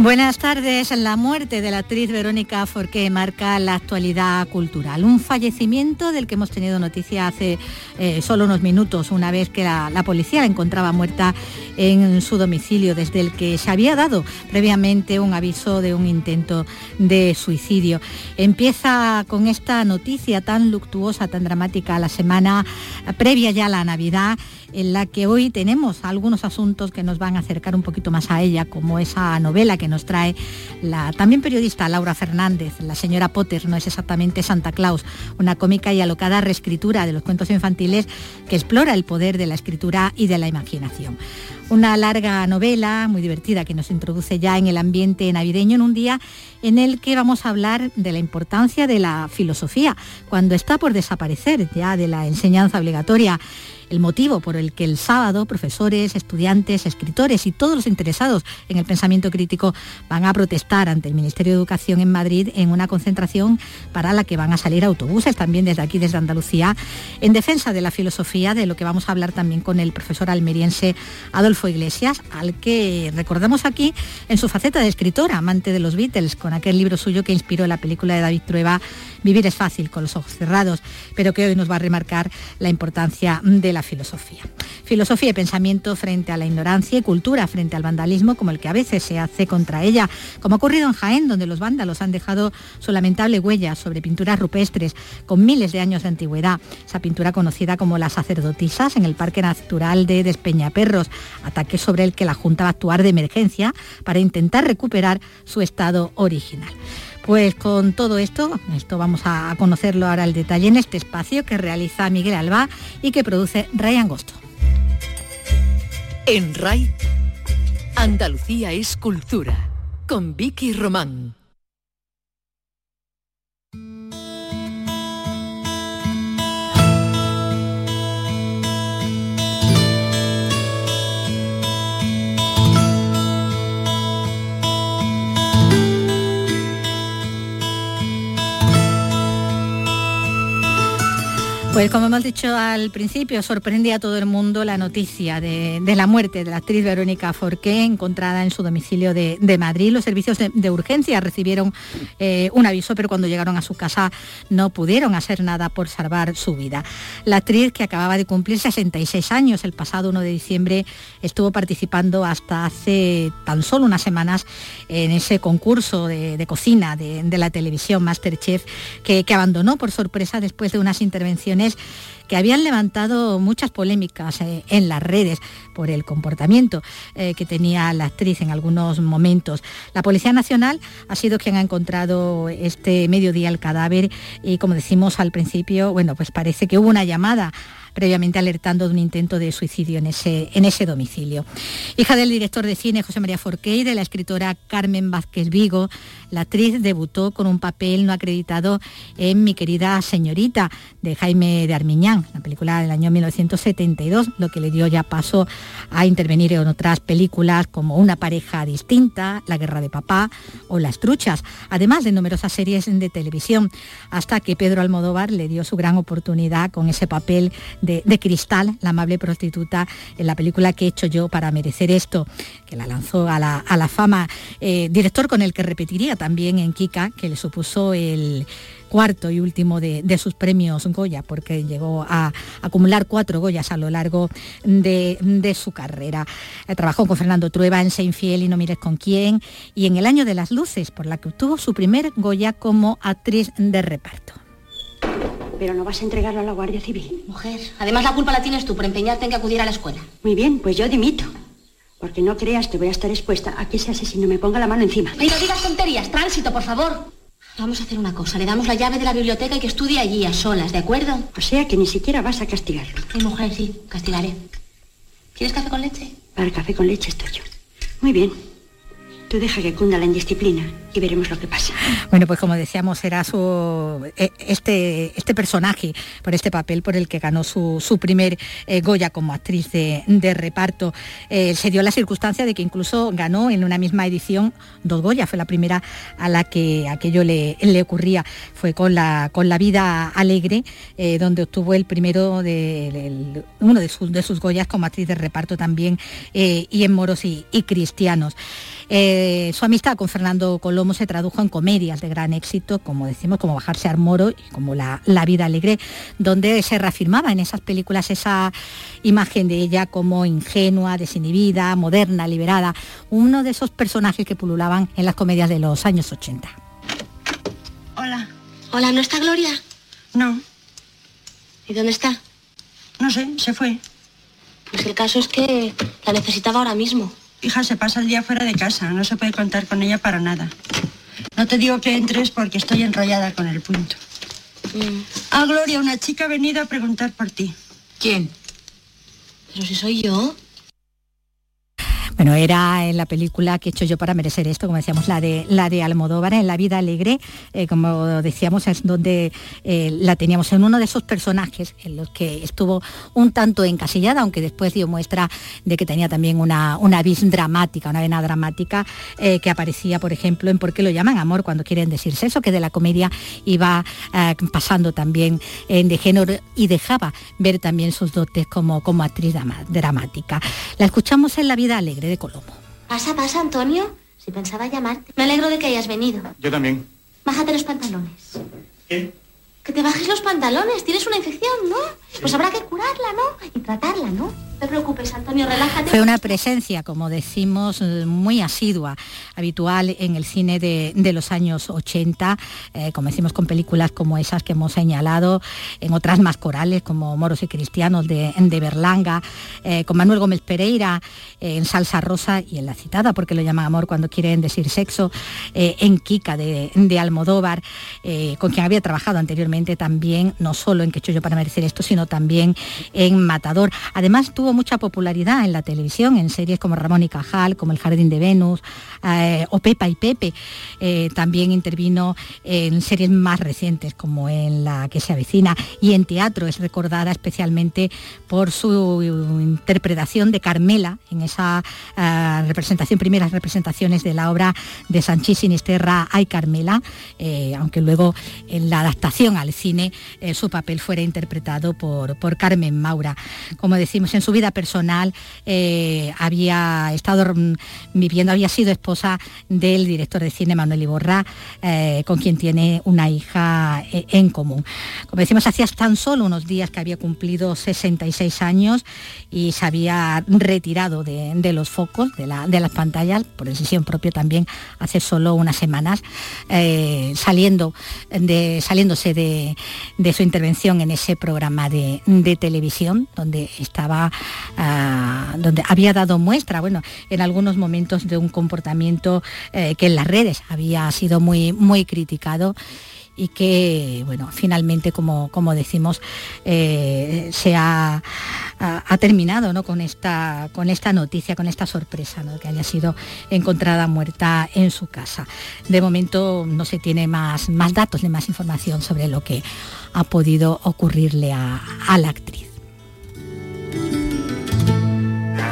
Buenas tardes. La muerte de la actriz Verónica Forqué marca la actualidad cultural. Un fallecimiento del que hemos tenido noticia hace eh, solo unos minutos, una vez que la, la, policía la encontraba muerta en su domicilio, desde el que se había dado previamente un aviso de un intento de suicidio. Empieza con esta noticia tan luctuosa, tan dramática, la semana previa ya a la Navidad en la que hoy tenemos algunos asuntos que nos van a acercar un poquito más a ella, como esa novela que nos trae la también periodista Laura Fernández, la señora Potter, no es exactamente Santa Claus, una cómica y alocada reescritura de los cuentos infantiles que explora el poder de la escritura y de la imaginación. Una larga novela muy divertida que nos introduce ya en el ambiente navideño en un día en el que vamos a hablar de la importancia de la filosofía, cuando está por desaparecer ya de la enseñanza obligatoria el motivo por el que el sábado profesores, estudiantes, escritores y todos los interesados en el pensamiento crítico van a protestar ante el Ministerio de Educación en Madrid en una concentración para la que van a salir autobuses también desde aquí, desde Andalucía, en defensa de la filosofía, de lo que vamos a hablar también con el profesor almeriense Adolfo Iglesias, al que recordamos aquí en su faceta de escritor, amante de los Beatles, con aquel libro suyo que inspiró la película de David Trueba, Vivir es fácil con los ojos cerrados, pero que hoy nos va a remarcar la importancia de la filosofía. Filosofía y pensamiento frente a la ignorancia y cultura frente al vandalismo, como el que a veces se hace contra ella, como ha ocurrido en Jaén, donde los vándalos han dejado su lamentable huella sobre pinturas rupestres con miles de años de antigüedad. Esa pintura conocida como las sacerdotisas en el Parque Natural de Despeñaperros, ataque sobre el que la Junta va a actuar de emergencia para intentar recuperar su estado original. Pues con todo esto, esto vamos a conocerlo ahora al detalle en este espacio que realiza Miguel Alba y que produce Ray Angosto. En RAI, Andalucía es cultura, con Vicky Román. Pues como hemos dicho al principio, sorprendía a todo el mundo la noticia de, la muerte de la actriz Verónica Forqué, encontrada en su domicilio de, Madrid. Los servicios de, urgencia recibieron eh, un aviso, pero cuando llegaron a su casa no pudieron hacer nada por salvar su vida. La actriz, que acababa de cumplir 66 años el pasado 1 de diciembre, estuvo participando hasta hace tan solo unas semanas en ese concurso de, cocina de, de, la televisión Masterchef, que, que abandonó por sorpresa después de unas intervenciones que habían levantado muchas polémicas eh, en las redes por el comportamiento eh, que tenía la actriz en algunos momentos. La Policía Nacional ha sido quien ha encontrado este mediodía el cadáver y como decimos al principio, bueno, pues parece que hubo una llamada previamente alertando de un intento de suicidio en ese, en ese domicilio. Hija del director de cine José María Forqué y de la escritora Carmen Vázquez Vigo, la actriz debutó con un papel no acreditado en Mi querida señorita de Jaime de Armiñán, la película del año 1972, lo que le dio ya paso a intervenir en otras películas como Una pareja distinta, La guerra de papá o Las truchas, además de numerosas series de televisión, hasta que Pedro Almodóvar le dio su gran oportunidad con ese papel de, Cristal, la amable prostituta, en la película que he hecho yo para merecer esto, que la lanzó a la, a la fama, eh, director con el que repetiría también en Kika, que le supuso el cuarto y último de, de, sus premios Goya, porque llegó a acumular cuatro Goyas a lo largo de, de su carrera. Eh, trabajó con Fernando Trueba en Sé infiel y no mires con quién, y en El año de las luces, por la que obtuvo su primer Goya como actriz de reparto. Pero no vas a entregarlo a la Guardia Civil. Mujer, además la culpa la tienes tú por empeñarte en que acudiera a la escuela. Muy bien, pues yo dimito. Porque no creas que voy a estar expuesta a que ese asesino me ponga la mano encima. Y no digas tonterías, tránsito, por favor. Vamos a hacer una cosa, le damos la llave de la biblioteca y que estudie allí a solas, ¿de acuerdo? O sea que ni siquiera vas a castigarlo. Sí, mujer, sí, castigaré. ¿Quieres café con leche? Para el café con leche estoy yo. Muy bien. Tú deja que cunda la indisciplina y veremos lo que pasa. Bueno, pues como decíamos, era su e, este, este personaje por este papel por el que ganó su, primer eh, Goya como actriz de, reparto. Eh, se dio la circunstancia de que incluso ganó en una misma edición dos Goya. Fue la primera a la que aquello le, le ocurría. Fue con la, con la vida alegre, eh, donde obtuvo el primero de, uno de sus, de sus Goyas como actriz de reparto también y en Moros y Cristianos. Eh, su amistad con Fernando Colomo se tradujo en comedias de gran éxito, como decimos, como Bajarse al Moro y como La, Vida Alegre, donde se reafirmaba en esas películas esa imagen de ella como ingenua, desinhibida, moderna, liberada, uno de esos personajes que pululaban en las comedias de los años 80. Hola. Hola, ¿no está Gloria? No. ¿Y dónde está? No sé, se fue. Pues el caso es que la necesitaba ahora mismo. Hija, se pasa el día fuera de casa, no se puede contar con ella para nada. No te digo que entres porque estoy enrollada con el punto. Mm. Ah, Gloria, una chica ha venido a preguntar por ti. ¿Quién? Pero si soy yo. Bueno, era en la película que he hecho yo para merecer esto, como decíamos, la de, la de Almodóvar, en La vida alegre, eh, como decíamos, es donde eh, la teníamos en uno de esos personajes en los que estuvo un tanto encasillada, aunque después dio muestra de que tenía también una, una vis dramática, una vena dramática, eh, que aparecía, por ejemplo, en Por qué lo llaman amor cuando quieren decir sexo, que de la comedia iba pasando también en de género y dejaba ver también sus dotes como, como actriz dramática. La escuchamos en La vida alegre de Colomo. Pasa, pasa, Antonio. Si pensaba llamarte. Me alegro de que hayas venido. Yo también. Bájate los pantalones. ¿Qué? Que te bajes los pantalones. Tienes una infección, ¿no? Pues habrá que curarla, ¿no? Y tratarla, ¿no? Te preocupes, Antonio, relájate. Fue una presencia, como decimos, muy asidua, habitual en el cine de, los años 80, eh, como decimos, con películas como esas que hemos señalado, en otras más corales, como Moros y Cristianos de, de Berlanga, eh, con Manuel Gómez Pereira eh, en Salsa Rosa y en La Citada, porque lo llama amor cuando quieren decir sexo, en Kika de, de Almodóvar, con quien había trabajado anteriormente también, no solo en Que para merecer esto, sino también en Matador. Además, tuvo mucha popularidad en la televisión, en series como Ramón y Cajal, como El Jardín de Venus eh, o Pepa y Pepe. Eh, también intervino en series más recientes como en La que se avecina y en teatro es recordada especialmente por su interpretación de Carmela en esa eh, representación, primeras representaciones de la obra de Sanchís Sinisterra Ay Carmela, aunque luego en la adaptación al cine su papel fuera interpretado por, por Carmen Maura. Como decimos en su vida personal eh, había estado viviendo, había sido esposa del director de cine Manuel Iborra, eh, con quien tiene una hija eh, en común. Como decimos, hacía tan solo unos días que había cumplido 66 años y se había retirado de, los focos, de, las pantallas, por decisión propia también hace solo unas semanas, saliendo de, saliéndose de, su intervención en ese programa de, de televisión, donde estaba Ah, donde había dado muestra, bueno, en algunos momentos de un comportamiento eh, que en las redes había sido muy, muy criticado y que, bueno, finalmente, como, como decimos, eh, se ha, terminado ¿no? con, esta, con esta noticia, con esta sorpresa, ¿no? que haya sido encontrada muerta en su casa. De momento no se tiene más, más datos ni más información sobre lo que ha podido ocurrirle a la actriz.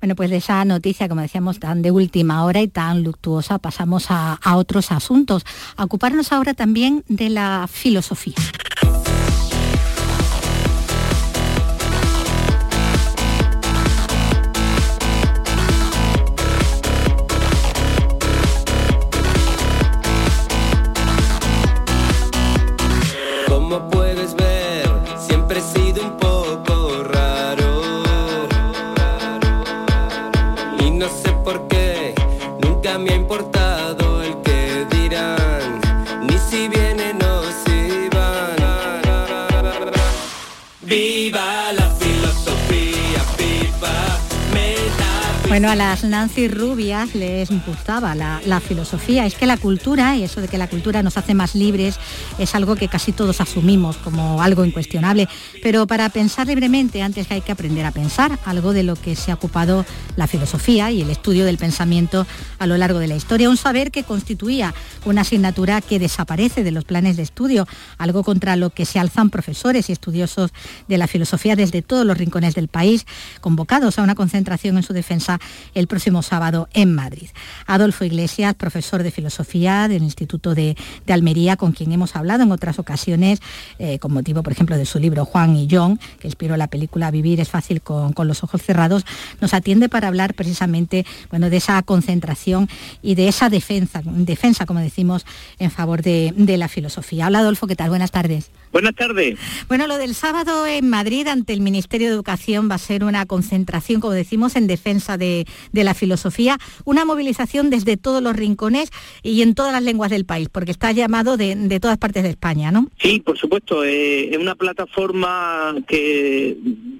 Bueno, pues de esa noticia, como decíamos, tan de última hora y tan luctuosa, pasamos a, otros asuntos, a ocuparnos ahora también de la filosofía. Las Nancy Rubias les gustaba la, la, filosofía. Es que la cultura, y eso de que la cultura nos hace más libres, es algo que casi todos asumimos como algo incuestionable. Pero para pensar libremente, antes hay que aprender a pensar, algo de lo que se ha ocupado la filosofía y el estudio del pensamiento a lo largo de la historia. Un saber que constituía una asignatura que desaparece de los planes de estudio, algo contra lo que se alzan profesores y estudiosos de la filosofía desde todos los rincones del país, convocados a una concentración en su defensa el próximo sábado en Madrid. Adolfo Iglesias, profesor de filosofía del Instituto de, Almería, con quien hemos hablado en otras ocasiones, eh, con motivo, por ejemplo, de su libro Juan y John, que inspiró la película Vivir es fácil con, los ojos cerrados, nos atiende para hablar precisamente bueno, de esa concentración y de esa defensa, defensa como decimos, en favor de, de la filosofía. Hola Adolfo, ¿qué tal? Buenas tardes. Buenas tardes. Bueno, lo del sábado en Madrid ante el Ministerio de Educación va a ser una concentración, como decimos, en defensa de, la filosofía, una movilización desde todos los rincones y en todas las lenguas del país, porque está llamado de, todas partes de España, ¿no? Sí, por supuesto. Eh, es una plataforma que,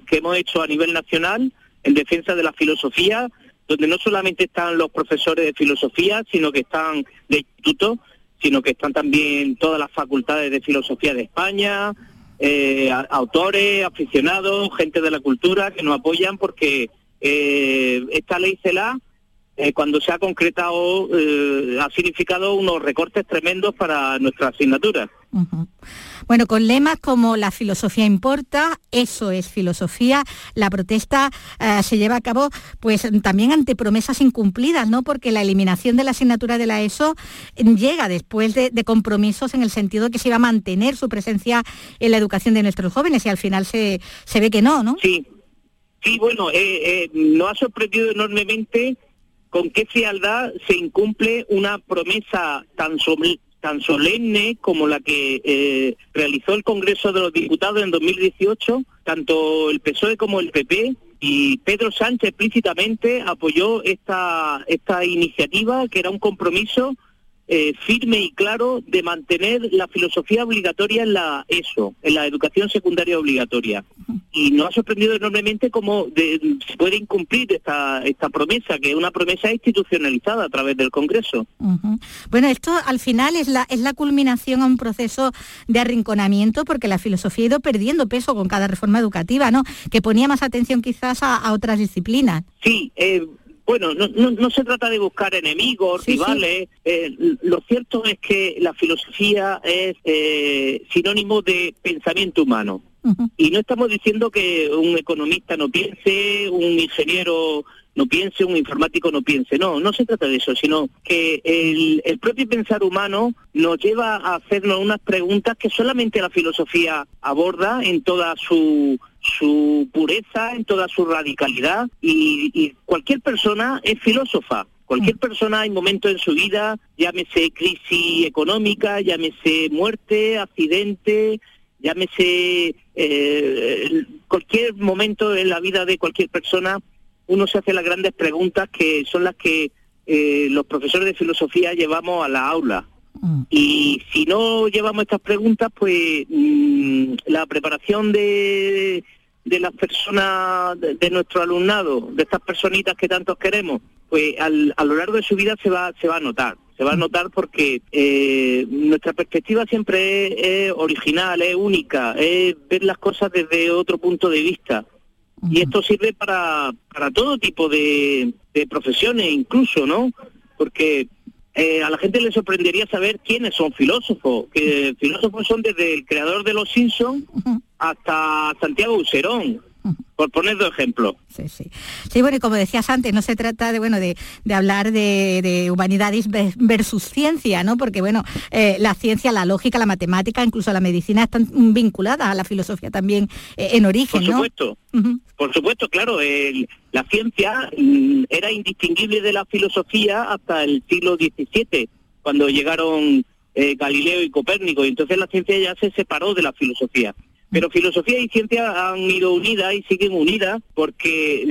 que hemos hecho a nivel nacional en defensa de la filosofía, donde no solamente están los profesores de filosofía, sino que están de instituto sino que están también todas las facultades de filosofía de España, eh, autores, aficionados, gente de la cultura que nos apoyan porque eh, esta ley CELA, eh, cuando se ha concretado, ha significado unos recortes tremendos para nuestra asignatura. Bueno, con lemas como la filosofía importa, eso es filosofía, la protesta eh, se lleva a cabo pues también ante promesas incumplidas, ¿no? Porque la eliminación de la asignatura de la ESO llega después de, compromisos en el sentido de que se iba a mantener su presencia en la educación de nuestros jóvenes y al final se, se ve que no, ¿no? Sí, sí, bueno, eh, eh, nos ha sorprendido enormemente con qué frialdad se incumple una promesa tan solemne como la que eh, realizó el Congreso de los Diputados en 2018, tanto el PSOE como el PP, y Pedro Sánchez explícitamente apoyó esta iniciativa, que era un compromiso eh, firme y claro de mantener la filosofía obligatoria en la ESO, en la educación secundaria obligatoria. Y nos ha sorprendido enormemente cómo se puede incumplir esta, esta promesa, que es una promesa institucionalizada a través del Congreso. Bueno, esto al final es la, es la culminación a un proceso de arrinconamiento, porque la filosofía ha ido perdiendo peso con cada reforma educativa, ¿no? Que ponía más atención quizás a, otras disciplinas. Sí, eh, bueno, no, no, se trata de buscar enemigos, rivales. Eh, lo cierto es que la filosofía es eh, sinónimo de pensamiento humano. Y no estamos diciendo que un economista no piense, un ingeniero no piense, un informático no piense. No, no se trata de eso, sino que el, el, propio pensar humano nos lleva a hacernos unas preguntas que solamente la filosofía aborda en toda su, su pureza, en toda su radicalidad, y, y cualquier persona es filósofa. Cualquier mm. persona hay momentos en su vida, llámese crisis económica, llámese muerte, accidente, llámese eh, cualquier momento en la vida de cualquier persona, uno se hace las grandes preguntas que son las que eh, los profesores de filosofía llevamos a la aula. Mm. Y si no llevamos estas preguntas, pues mm, la preparación de, de las personas, de, nuestro alumnado, de estas personitas que tantos queremos, pues al, a lo largo de su vida se va, se va a notar. Se va a notar porque eh, nuestra perspectiva siempre es, original, es única, es ver las cosas desde otro punto de vista. Y esto sirve para, para todo tipo de, de profesiones incluso, ¿no? Porque eh, a la gente le sorprendería saber quiénes son filósofos, que filósofos son desde el creador de Los Simpsons hasta Santiago Userón por poner dos ejemplos. Sí, sí. Sí, bueno, y como decías antes, no se trata de, bueno, de, hablar de, humanidades versus ciencia, ¿no? Porque, bueno, eh, la ciencia, la lógica, la matemática, incluso la medicina están vinculadas a la filosofía también eh, en origen, Por supuesto, por supuesto, claro, la ciencia mm, era indistinguible de la filosofía hasta el siglo XVII, cuando llegaron eh, Galileo y Copérnico, y entonces la ciencia ya se separó de la filosofía. Pero filosofía y ciencia han ido unidas y siguen unidas porque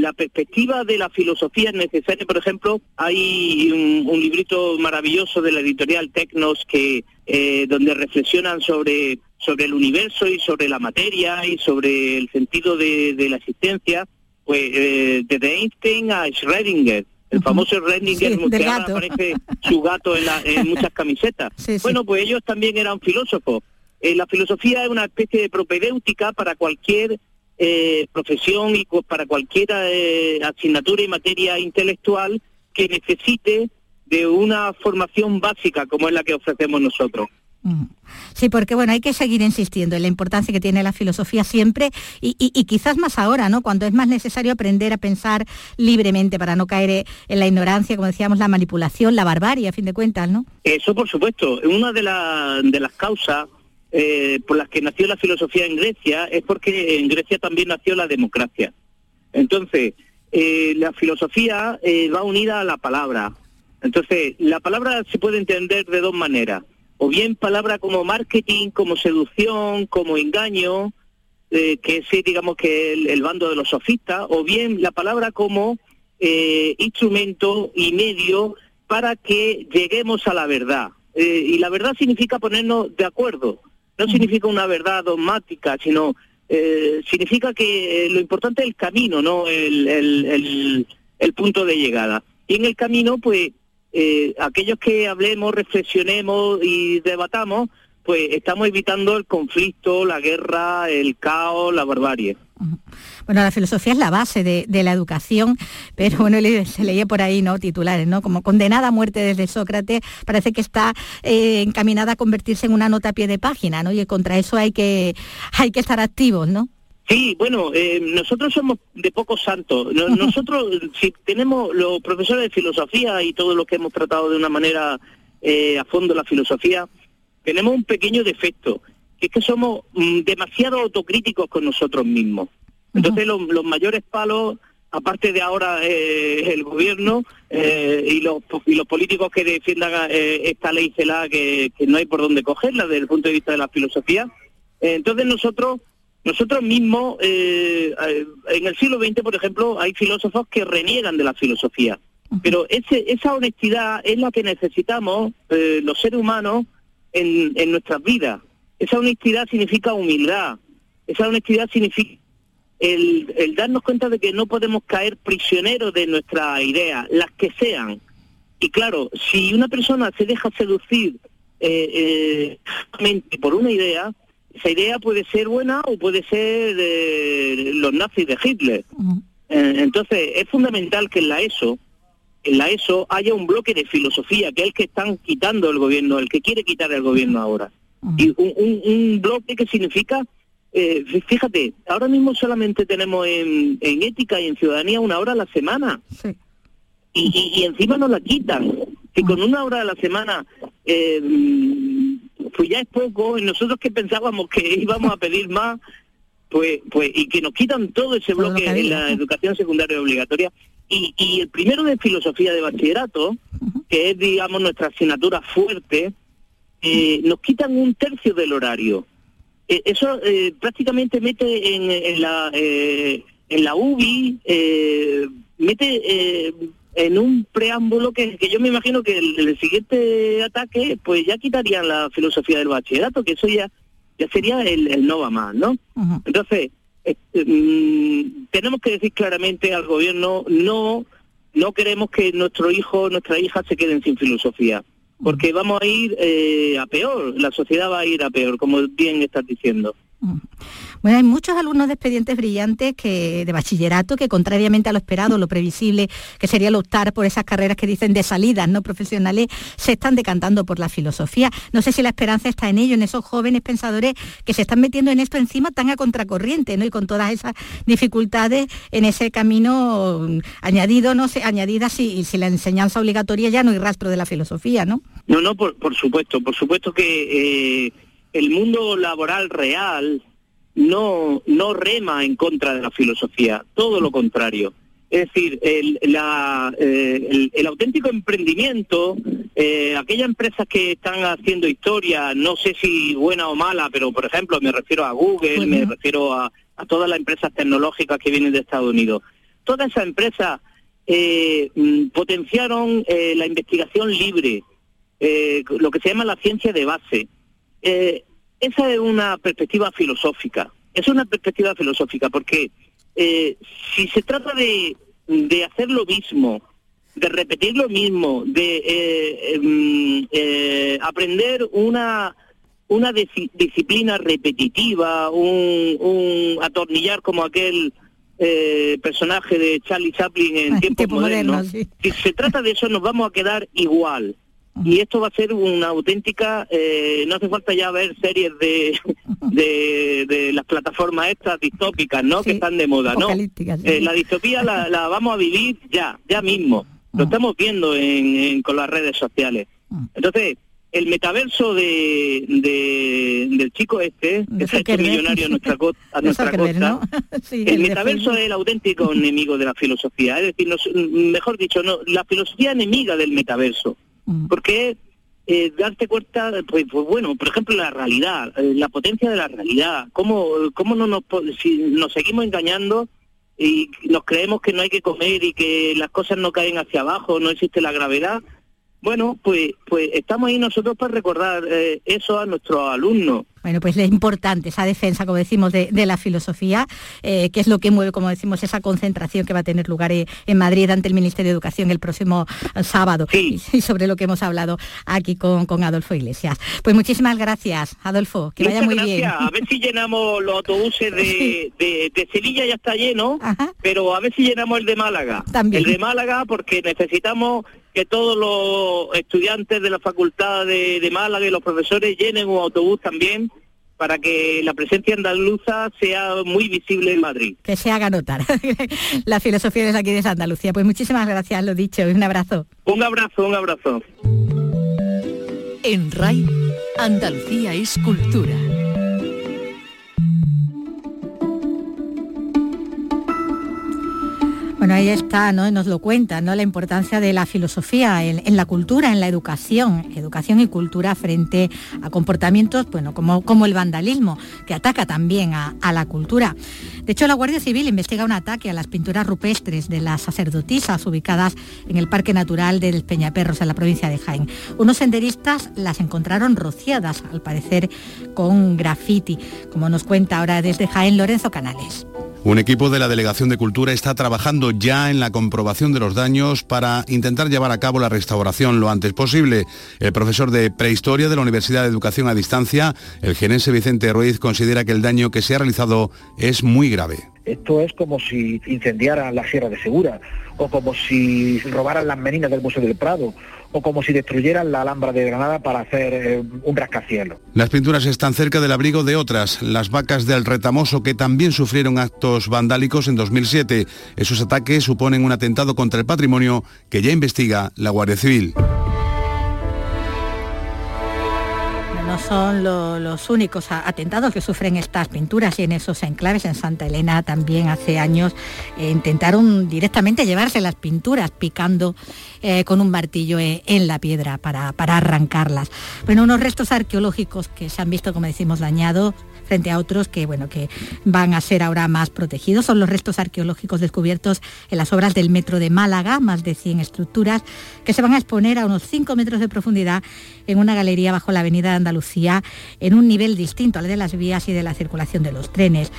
la perspectiva de la filosofía es necesaria. Por ejemplo, hay un, librito maravilloso de la editorial Tecnos que eh, donde reflexionan sobre sobre el universo y sobre la materia y sobre el sentido de, la existencia, pues eh, desde Einstein a Schrödinger, el famoso Schrödinger que ahora aparece su gato en, muchas camisetas. bueno, pues ellos también eran filósofos. Eh, la filosofía es una especie de propedéutica para cualquier eh, profesión y para cualquier eh, asignatura y materia intelectual que necesite de una formación básica como es la que ofrecemos nosotros. Sí, porque bueno, hay que seguir insistiendo en la importancia que tiene la filosofía siempre y, quizás más ahora, ¿no? Cuando es más necesario aprender a pensar libremente para no caer en la ignorancia, como decíamos, la manipulación, la barbarie, a fin de cuentas, ¿no? Eso, por supuesto. Una de, de las causas eh, por las que nació la filosofía en Grecia es porque en Grecia también nació la democracia. Entonces, eh, la filosofía eh, va unida a la palabra. Entonces, la palabra se puede entender de dos maneras o bien palabra como marketing, como seducción, como engaño, eh, que es, digamos, que el, bando de los sofistas, o bien la palabra como instrumento y medio para que lleguemos a la verdad. Y la verdad significa ponernos de acuerdo, no significa una verdad dogmática, sino significa que lo importante es el camino, no el, el, el punto de llegada. Y en el camino, pues, eh, aquellos que hablemos, reflexionemos y debatamos, pues estamos evitando el conflicto, la guerra, el caos, la barbarie. Bueno, la filosofía es la base de, la educación, pero bueno, se leía por ahí, ¿no? Titulares, ¿no? Como condenada a muerte desde Sócrates, parece que está eh, encaminada a convertirse en una nota a pie de página, ¿no? Y contra eso hay que, hay que estar activos, ¿no? Sí, bueno, eh, nosotros somos de pocos santos. Nosotros, si tenemos los profesores de filosofía y todo lo que hemos tratado de una manera eh, a fondo la filosofía, tenemos un pequeño defecto, que es que somos mm, demasiado autocríticos con nosotros mismos. Entonces, los, mayores palos, aparte de ahora eh, el gobierno y, los, y los políticos que defiendan esta ley CELA, que, que no hay por dónde cogerla desde el punto de vista de la filosofía, entonces nosotros nosotros mismos, eh, eh, en el siglo XX, por ejemplo, hay filósofos que reniegan de la filosofía, pero ese, esa honestidad es la que necesitamos eh, los seres humanos en, en nuestras vidas. Esa honestidad significa humildad, esa honestidad significa el, el, darnos cuenta de que no podemos caer prisioneros de nuestras ideas, las que sean. Y claro, si una persona se deja seducir eh, por una idea, esa idea puede ser buena o puede ser de los nazis de Hitler. Eh, entonces, es fundamental que en la ESO, en la ESO haya un bloque de filosofía, que es el que están quitando el gobierno, el que quiere quitar el gobierno ahora. Y un, bloque que significa, eh, fíjate, ahora mismo solamente tenemos en, ética y en ciudadanía una hora a la semana. Y, y, encima nos la quitan. Si con una hora a la semana eh, pues ya es poco, y nosotros que pensábamos que íbamos a pedir más, pues, pues, y que nos quitan todo ese bloque en la educación secundaria obligatoria. Y, y el primero de filosofía de bachillerato, que es, digamos, nuestra asignatura fuerte, eh, nos quitan un tercio del horario. Eh, eso eh, prácticamente mete en, en la en la UBI, mete en un preámbulo que, que yo me imagino que el, siguiente ataque pues ya quitarían la filosofía del bachillerato, que eso ya, ya sería el, no va más, ¿no? Entonces, este, mm, tenemos que decir claramente al gobierno, no, no queremos que nuestro hijo, nuestra hija se queden sin filosofía, porque vamos a ir eh, a peor, la sociedad va a ir a peor, como bien estás diciendo. Bueno, hay muchos alumnos de expedientes brillantes que, de bachillerato que, contrariamente a lo esperado, lo previsible, que sería el optar por esas carreras que dicen de salidas no profesionales, se están decantando por la filosofía. No sé si la esperanza está en ello, en esos jóvenes pensadores que se están metiendo en esto encima tan a contracorriente, ¿no? Y con todas esas dificultades en ese camino mm, añadido, no sé, añadidas si, si la enseñanza obligatoria ya no hay rastro de la filosofía, ¿no? No, no, por, por supuesto, por supuesto que eh, el mundo laboral real no, no rema en contra de la filosofía, todo lo contrario. Es decir, el, la, eh, el, auténtico emprendimiento, eh, aquellas empresas que están haciendo historia, no sé si buena o mala, pero por ejemplo me refiero a Google, me refiero a, a, todas las empresas tecnológicas que vienen de Estados Unidos. Todas esas empresas eh, mm, potenciaron la investigación libre, lo que se llama la ciencia de base esa es una perspectiva filosófica. Es una perspectiva filosófica porque eh, si se trata de, de hacer lo mismo, de repetir lo mismo, de eh, em, eh, aprender una una disciplina repetitiva, un, un, atornillar como aquel personaje de Charlie Chaplin en tiempos modernos. Si se trata de eso, nos vamos a quedar igual y esto va a ser una auténtica, eh, no hace falta ya ver series de, de, las plataformas estas distópicas, ¿no? que están de moda, ¿no? Eh, la distopía la, vamos a vivir ya, ya mismo. Lo estamos viendo en, con las redes sociales. Entonces, el metaverso de, del chico este, que se ha hecho millonario a nuestra, a nuestra costa, el, metaverso es el auténtico enemigo de la filosofía. Es decir, mejor dicho, no, la filosofía enemiga del metaverso. Porque eh, darte cuenta, pues, pues, bueno, por ejemplo, la realidad, eh, la potencia de la realidad, cómo, cómo no nos, si nos seguimos engañando y nos creemos que no hay que comer y que las cosas no caen hacia abajo, no existe la gravedad, bueno, pues, pues estamos ahí nosotros para recordar eh, eso a nuestros alumnos. Bueno, pues es importante esa defensa, como decimos, de, la filosofía, eh, que es lo que mueve, como decimos, esa concentración que va a tener lugar eh, en Madrid ante el Ministerio de Educación el próximo sábado. Y, sobre lo que hemos hablado aquí con, con, Adolfo Iglesias. Pues muchísimas gracias, Adolfo, que vaya muy bien. A ver si llenamos los autobuses de, de, Sevilla, ya está lleno, pero a ver si llenamos el de Málaga. También. El de Málaga porque necesitamos que todos los estudiantes de la Facultad de, Málaga y los profesores llenen un autobús también para que la presencia andaluza sea muy visible en Madrid. Que se haga notar la filosofía es aquí de Andalucía. Pues muchísimas gracias, lo dicho, un abrazo. Un abrazo, un abrazo. En RAI, Andalucía es cultura. Bueno, ahí está, ¿no? Nos lo cuenta, ¿no? La importancia de la filosofía en, la cultura, en la educación, educación y cultura frente a comportamientos, bueno, como, como el vandalismo, que ataca también a, la cultura. De hecho, la Guardia Civil investiga un ataque a las pinturas rupestres de las sacerdotisas ubicadas en el Parque Natural del Peñaperros, en la provincia de Jaén. Unos senderistas las encontraron rociadas, al parecer con graffiti, como nos cuenta ahora desde Jaén Lorenzo Canales. Un equipo de la Delegación de Cultura está trabajando ya en la comprobación de los daños para intentar llevar a cabo la restauración lo antes posible. El profesor de Prehistoria de la Universidad de Educación a Distancia, el genense Vicente Ruiz, considera que el daño que se ha realizado es muy grave. Esto es como si incendiaran la Sierra de Segura, o como si robaran las meninas del Museo del Prado, o como si destruyeran la Alhambra de Granada para hacer eh, un rascacielos. Las pinturas están cerca del abrigo de otras, las vacas del Retamoso, que también sufrieron actos vandálicos en 2007. Esos ataques suponen un atentado contra el patrimonio que ya investiga la Guardia Civil. Son los únicos atentados que sufren estas pinturas y en esos enclaves en Santa Elena también hace años eh, intentaron directamente llevarse las pinturas picando eh, con un martillo eh, en la piedra para, para arrancarlas. Bueno, unos restos arqueológicos que se han visto, como decimos, dañados frente a otros que, bueno, que van a ser ahora más protegidos. Son los restos arqueológicos descubiertos en las obras del metro de Málaga, más de 100 estructuras, que se van a exponer a unos 5 metros de profundidad en una galería bajo la avenida de Andalucía, en un nivel distinto al de las vías y de la circulación de los trenes.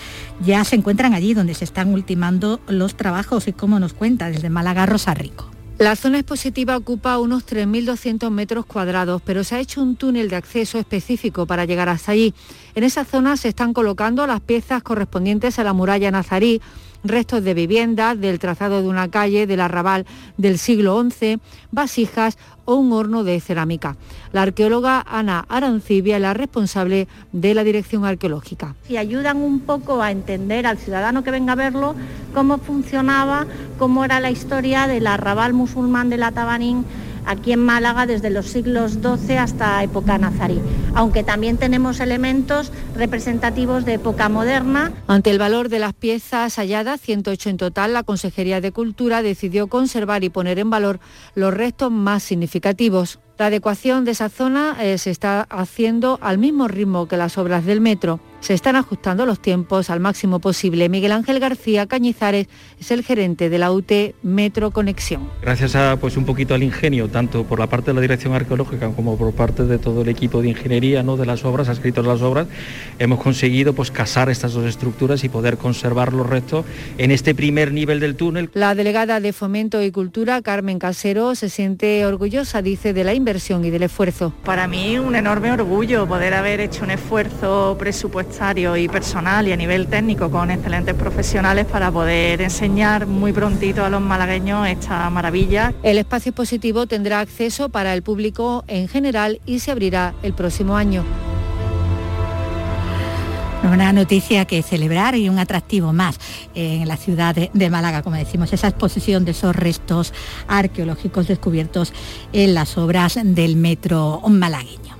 Ya se encuentran allí donde se están ultimando los trabajos y como nos cuenta desde Málaga Rosa Rico. La zona expositiva ocupa unos 3.200 metros cuadrados, pero se ha hecho un túnel de acceso específico para llegar hasta allí. En esa zona se están colocando las piezas correspondientes a la muralla nazarí, restos de viviendas, del trazado de una calle, del arrabal del siglo XI, vasijas o un horno de cerámica. La arqueóloga Ana Arancibia es la responsable de la dirección arqueológica. Y ayudan un poco a entender al ciudadano que venga a verlo cómo funcionaba, cómo era la historia del arrabal musulmán de la Tabanín aquí en Málaga desde los siglos XII hasta época nazarí, aunque también tenemos elementos representativos de época moderna. Ante el valor de las piezas halladas, 108 en total, la Consejería de Cultura decidió conservar y poner en valor los restos más significativos. La adecuación de esa zona eh, se está haciendo al mismo ritmo que las obras del metro se están ajustando los tiempos al máximo posible. Miguel Ángel García Cañizares es el gerente de la UT Metro Conexión. Gracias a pues un poquito al ingenio, tanto por la parte de la dirección arqueológica como por parte de todo el equipo de ingeniería ¿no? de las obras, escritos las obras, hemos conseguido pues casar estas dos estructuras y poder conservar los restos en este primer nivel del túnel. La delegada de Fomento y Cultura, Carmen Casero, se siente orgullosa, dice, de la inversión y del esfuerzo. Para mí un enorme orgullo poder haber hecho un esfuerzo presupuestario y personal y a nivel técnico con excelentes profesionales para poder enseñar muy prontito a los malagueños esta maravilla. El espacio expositivo tendrá acceso para el público en general y se abrirá el próximo año. Una noticia que celebrar y un atractivo más en la ciudad de, de, Málaga, como decimos, esa exposición de esos restos arqueológicos descubiertos en las obras del metro malagueño.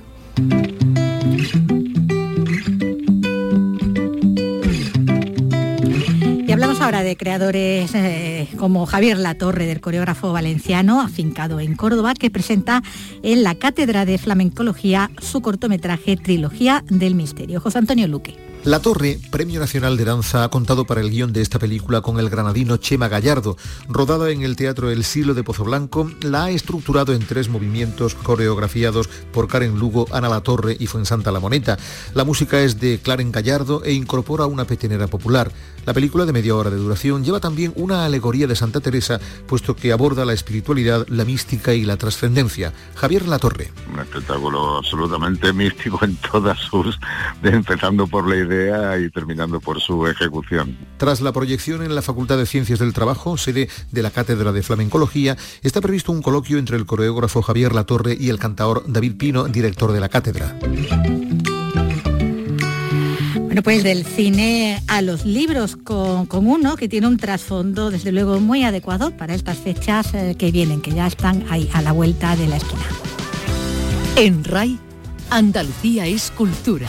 Hablamos ahora de creadores eh, como Javier Latorre, del coreógrafo valenciano, afincado en Córdoba, que presenta en la Cátedra de Flamencología su cortometraje Trilogía del Misterio. José Antonio Luque. La Torre, Premio Nacional de Danza, ha contado para el guion de esta película con el granadino Chema Gallardo. Rodada en el Teatro El Silo de Pozo Blanco, la ha estructurado en tres movimientos coreografiados por Karen Lugo, Ana La Torre y Fuensanta La Moneta. La música es de Claren Gallardo e incorpora una petenera popular. La película de media hora de duración lleva también una alegoría de Santa Teresa, puesto que aborda la espiritualidad, la mística y la trascendencia. Javier La Torre. Un espectáculo absolutamente místico en todas sus, empezando por la idea y terminando por su ejecución. Tras la proyección en la Facultad de Ciencias del Trabajo, sede de la Cátedra de Flamencología, está previsto un coloquio entre el coreógrafo Javier Latorre y el cantaor David Pino, director de la cátedra. Bueno, pues del cine a los libros con, con uno que tiene un trasfondo, desde luego, muy adecuado para estas fechas eh, que vienen, que ya están ahí a la vuelta de la esquina. En RAI, Andalucía es cultura.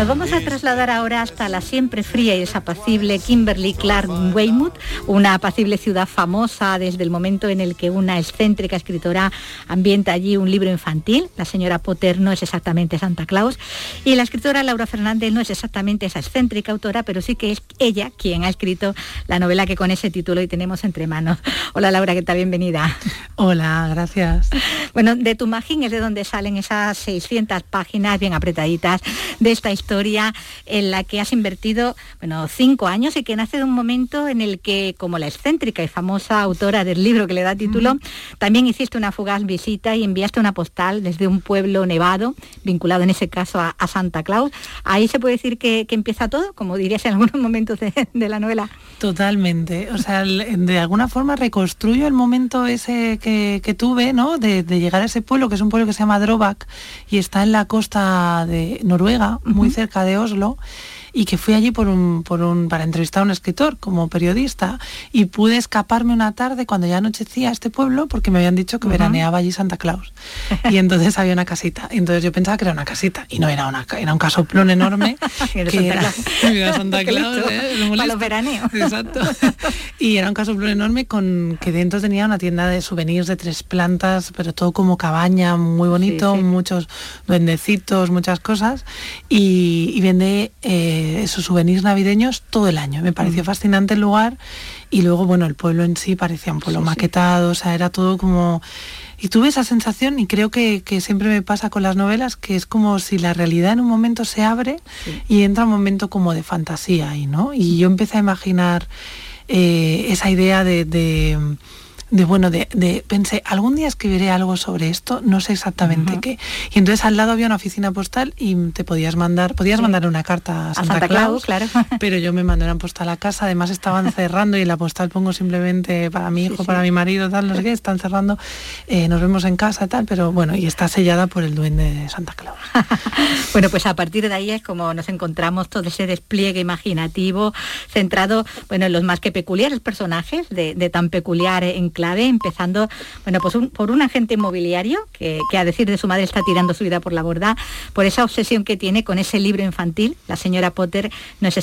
Nos vamos a trasladar ahora hasta la siempre fría y desapacible Kimberly Clark Weymouth, una apacible ciudad famosa desde el momento en el que una excéntrica escritora ambienta allí un libro infantil. La señora Potter no es exactamente Santa Claus y la escritora Laura Fernández no es exactamente esa excéntrica autora, pero sí que es ella quien ha escrito la novela que con ese título hoy tenemos entre manos. Hola Laura, ¿qué tal? Bienvenida. Hola, gracias. Bueno, de tu magín es de donde salen esas 600 páginas bien apretaditas de esta historia historia en la que has invertido, bueno, cinco años y que nace de un momento en el que, como la excéntrica y famosa autora del libro que le da título, también hiciste una fugaz visita y enviaste una postal desde un pueblo nevado, vinculado en ese caso a, Santa Claus. Ahí se puede decir que, empieza todo, como dirías en algunos momentos de, la novela. Totalmente. O sea, de alguna forma reconstruyo el momento ese que, tuve, ¿no? De, llegar a ese pueblo, que es un pueblo que se llama Drobak y está en la costa de Noruega, muy cerca cerca de Oslo y que fui allí por un, por un, para entrevistar a un escritor como periodista y pude escaparme una tarde cuando ya anochecía a este pueblo porque me habían dicho que veraneaba allí Santa Claus. Y entonces había una casita. Y entonces yo pensaba que era una casita y no era una era un casoplón enorme que era, Santa Claus ¿eh? para los veraneos. Exacto. Y era un casoplón enorme con que dentro tenía una tienda de souvenirs de tres plantas pero todo como cabaña muy bonito muchos duendecitos muchas cosas. Y, y vende eh, esos souvenirs navideños todo el año. Me pareció mm. fascinante el lugar y luego, bueno, el pueblo en sí parecía un pueblo maquetado, o sea, era todo como... Y tuve esa sensación, y creo que, siempre me pasa con las novelas, que es como si la realidad en un momento se abre y entra un momento como de fantasía ahí, ¿no? Y yo empecé a imaginar eh, esa idea de de bueno, de, pensé, algún día escribiré algo sobre esto, no sé exactamente qué. Y entonces al lado había una oficina postal y te podías mandar, podías mandar una carta a Santa, Claus, claro. pero yo me mandé una postal a casa, además estaban cerrando y en la postal pongo simplemente para mi hijo, para mi marido, tal, no sé qué, están cerrando, eh, nos vemos en casa, tal, pero bueno, y está sellada por el duende de Santa Claus. bueno, pues a partir de ahí es como nos encontramos todo ese despliegue imaginativo centrado, bueno, en los más que peculiares personajes de, de tan peculiar en clave, empezando, bueno, pues por un agente inmobiliario que, a decir de su madre está tirando su vida por la borda, por esa obsesión que tiene con ese libro infantil. La señora Potter no es,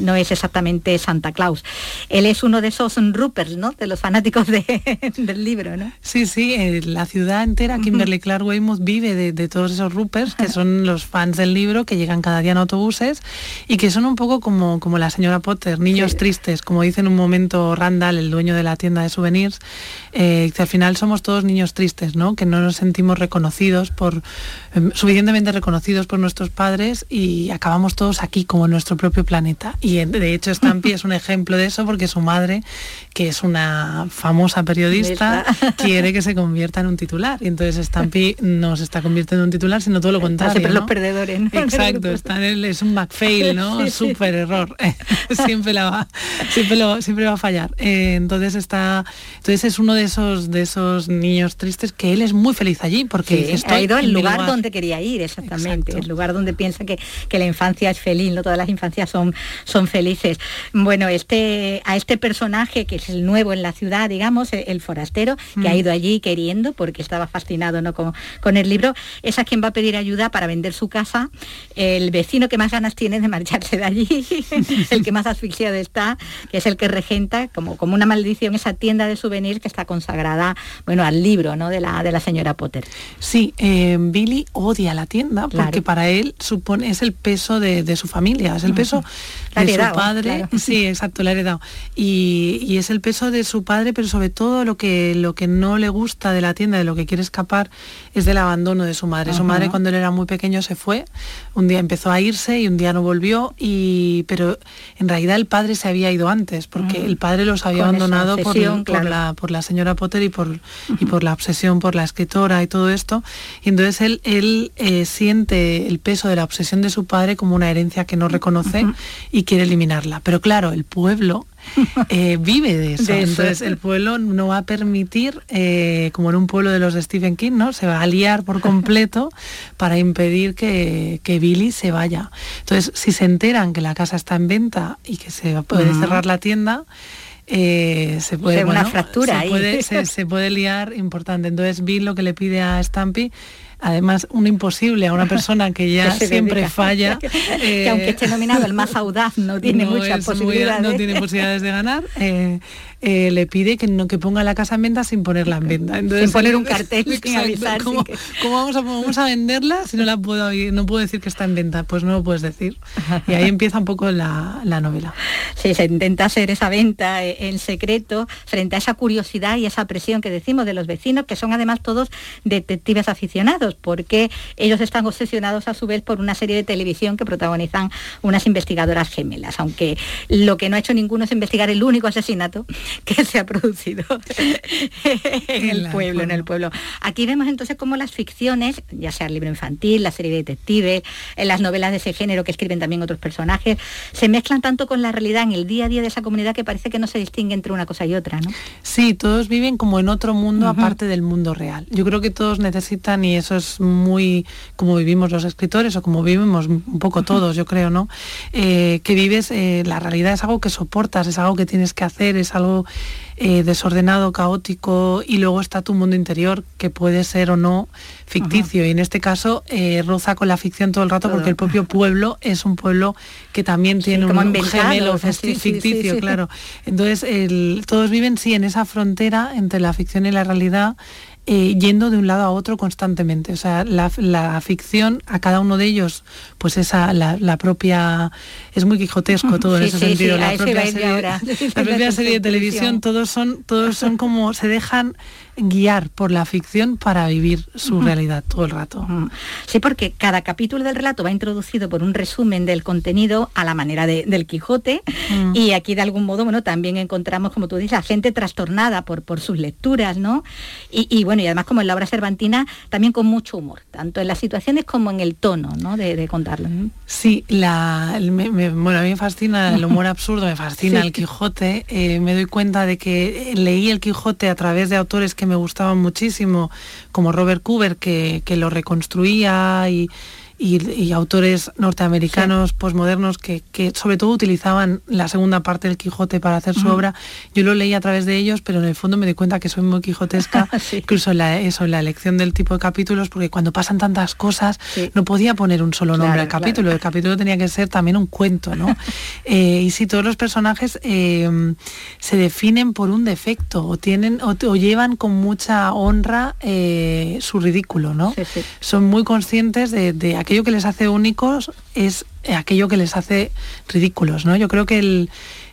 no es exactamente Santa Claus. Él es uno de esos Ruperts, ¿no? De los fanáticos del libro, ¿no? Sí, sí, eh, la ciudad entera, Kimberly Clark Weymouth, vive de, todos esos Ruperts, que son los fans del libro, que llegan cada día en autobuses y que son un poco como, como la señora Potter, niños tristes, como dice en un momento Randall, el dueño de la tienda de souvenirs, eh, que al final somos todos niños tristes, ¿no? Que no nos sentimos reconocidos por, em, suficientemente reconocidos por nuestros padres y acabamos todos aquí como en nuestro propio planeta. Y de hecho Stampy es un ejemplo de eso porque su madre, que es una famosa periodista, quiere que se convierta en un titular. Y entonces Stampy no se está convirtiendo en un titular, sino todo lo contrario. Siempre los perdedores. Exacto, está en es un McFail, ¿no? Súper error. siempre, la va, siempre, lo, siempre va a fallar. Eh, entonces está. Entonces es uno de esos, de esos niños tristes que él es muy feliz allí porque ha ido al lugar, donde quería ir, exactamente. El lugar donde piensa que, que, la infancia es feliz, no todas las infancias son, son felices. Bueno, este, a este personaje que es el nuevo en la ciudad, digamos, el, forastero, que ha mm. ido allí queriendo porque estaba fascinado ¿no? con, con el libro, es a quien va a pedir ayuda para vender su casa. El vecino que más ganas tiene de marcharse de allí, el que más asfixiado está, que es el que regenta como, como una maldición esa tienda de souvenirs que está consagrada bueno, al libro ¿no? de, la, de la señora Potter. Sí, eh, Billy odia la tienda porque para él supone, es el peso de, su familia, es el peso de su padre. Sí, exacto, la ha heredado. Y, y, es el peso de su padre, pero sobre todo lo que, lo que no le gusta de la tienda, de lo que quiere escapar, es del abandono de su madre. Su madre cuando él era muy pequeño se fue, un día empezó a irse y un día no volvió, y, pero en realidad el padre se había ido antes, porque el padre los había abandonado por, la, por la señora Potter y por, y por la obsesión por la escritora y todo esto. Y entonces él, él eh, siente el peso de la obsesión de su padre como una herencia que no reconoce y quiere eliminarla. Pero claro, el pueblo eh, vive de eso. Entonces el pueblo no va a permitir, eh, como en un pueblo de los de Stephen King, ¿no? Se va a liar por completo para impedir que, Billy se vaya. Entonces, si se enteran que la casa está en venta y que se puede cerrar la tienda, eh, se puede una fractura se puede, se, puede liar importante entonces Bill lo que le pide a Stampy además un imposible a una persona que ya siempre falla. que, aunque esté nominado el más audaz no tiene muchas posibilidades. no tiene posibilidades de ganar. Eh, eh, le pide que no que ponga la casa en venta sin ponerla en venta. Entonces, sin poner un cartel, sin avisar. ¿Cómo, vamos, a, vamos, a, venderla si no la puedo no puedo decir que está en venta? Pues no lo puedes decir. Y ahí empieza un poco la, novela. Sí, se intenta hacer esa venta eh, en secreto frente a esa curiosidad y esa presión que decimos de los vecinos, que son además todos detectives aficionados, porque ellos están obsesionados a su vez por una serie de televisión que protagonizan unas investigadoras gemelas, aunque lo que no ha hecho ninguno es investigar el único asesinato que se ha producido en el pueblo, en el pueblo. Aquí vemos entonces cómo las ficciones, ya sea el libro infantil, la serie de detectives, en las novelas de ese género que escriben también otros personajes, se mezclan tanto con la realidad en el día a día de esa comunidad que parece que no se distingue entre una cosa y otra, ¿no? Sí, todos viven como en otro mundo aparte del mundo real. Yo creo que todos necesitan, y eso es muy como vivimos los escritores o como vivimos un poco todos, yo creo, ¿no? Eh, que vives, eh, la realidad es algo que soportas, es algo que tienes que hacer, es algo eh, desordenado, caótico, y luego está tu mundo interior, que puede ser o no ficticio. Y en este caso roza con la ficción todo el rato, porque el propio pueblo es un pueblo que también tiene un, gemelo ficticio, claro. Entonces, todos viven, sí, en esa frontera entre la ficción y la realidad. Eh, yendo de un lado a otro constantemente. O sea, la, ficción a cada uno de ellos, pues esa, la, propia, es muy quijotesco todo en ese sentido. la, propia serie, la propia serie de televisión, todos son, todos son como, se dejan guiar por la ficción para vivir su realidad todo el rato. Sí, porque cada capítulo del relato va introducido por un resumen del contenido a la manera del Quijote y aquí de algún modo, bueno, también encontramos, como tú dices, a gente trastornada por, por sus lecturas, ¿no? Y, bueno, y además como en la obra cervantina, también con mucho humor, tanto en las situaciones como en el tono, ¿no? De, contarlo. Sí, la, bueno, a mí me fascina el humor absurdo, me fascina el Quijote, eh, me doy cuenta de que leí el Quijote a través de autores que me gustaban muchísimo, como Robert Cooper, que, lo reconstruía y, y, autores norteamericanos posmodernos que, sobre todo utilizaban la segunda parte del Quijote para hacer su obra. Yo lo leí a través de ellos, pero en el fondo me di cuenta que soy muy quijotesca, incluso en la, eso, en la elección del tipo de capítulos, porque cuando pasan tantas cosas no podía poner un solo nombre al capítulo, el capítulo tenía que ser también un cuento, ¿no? Eh, y si todos los personajes eh, se definen por un defecto o tienen o, llevan con mucha honra eh, su ridículo, ¿no? Son muy conscientes de, de aquello que les hace únicos es aquello que les hace ridículos, ¿no? Yo creo que, el,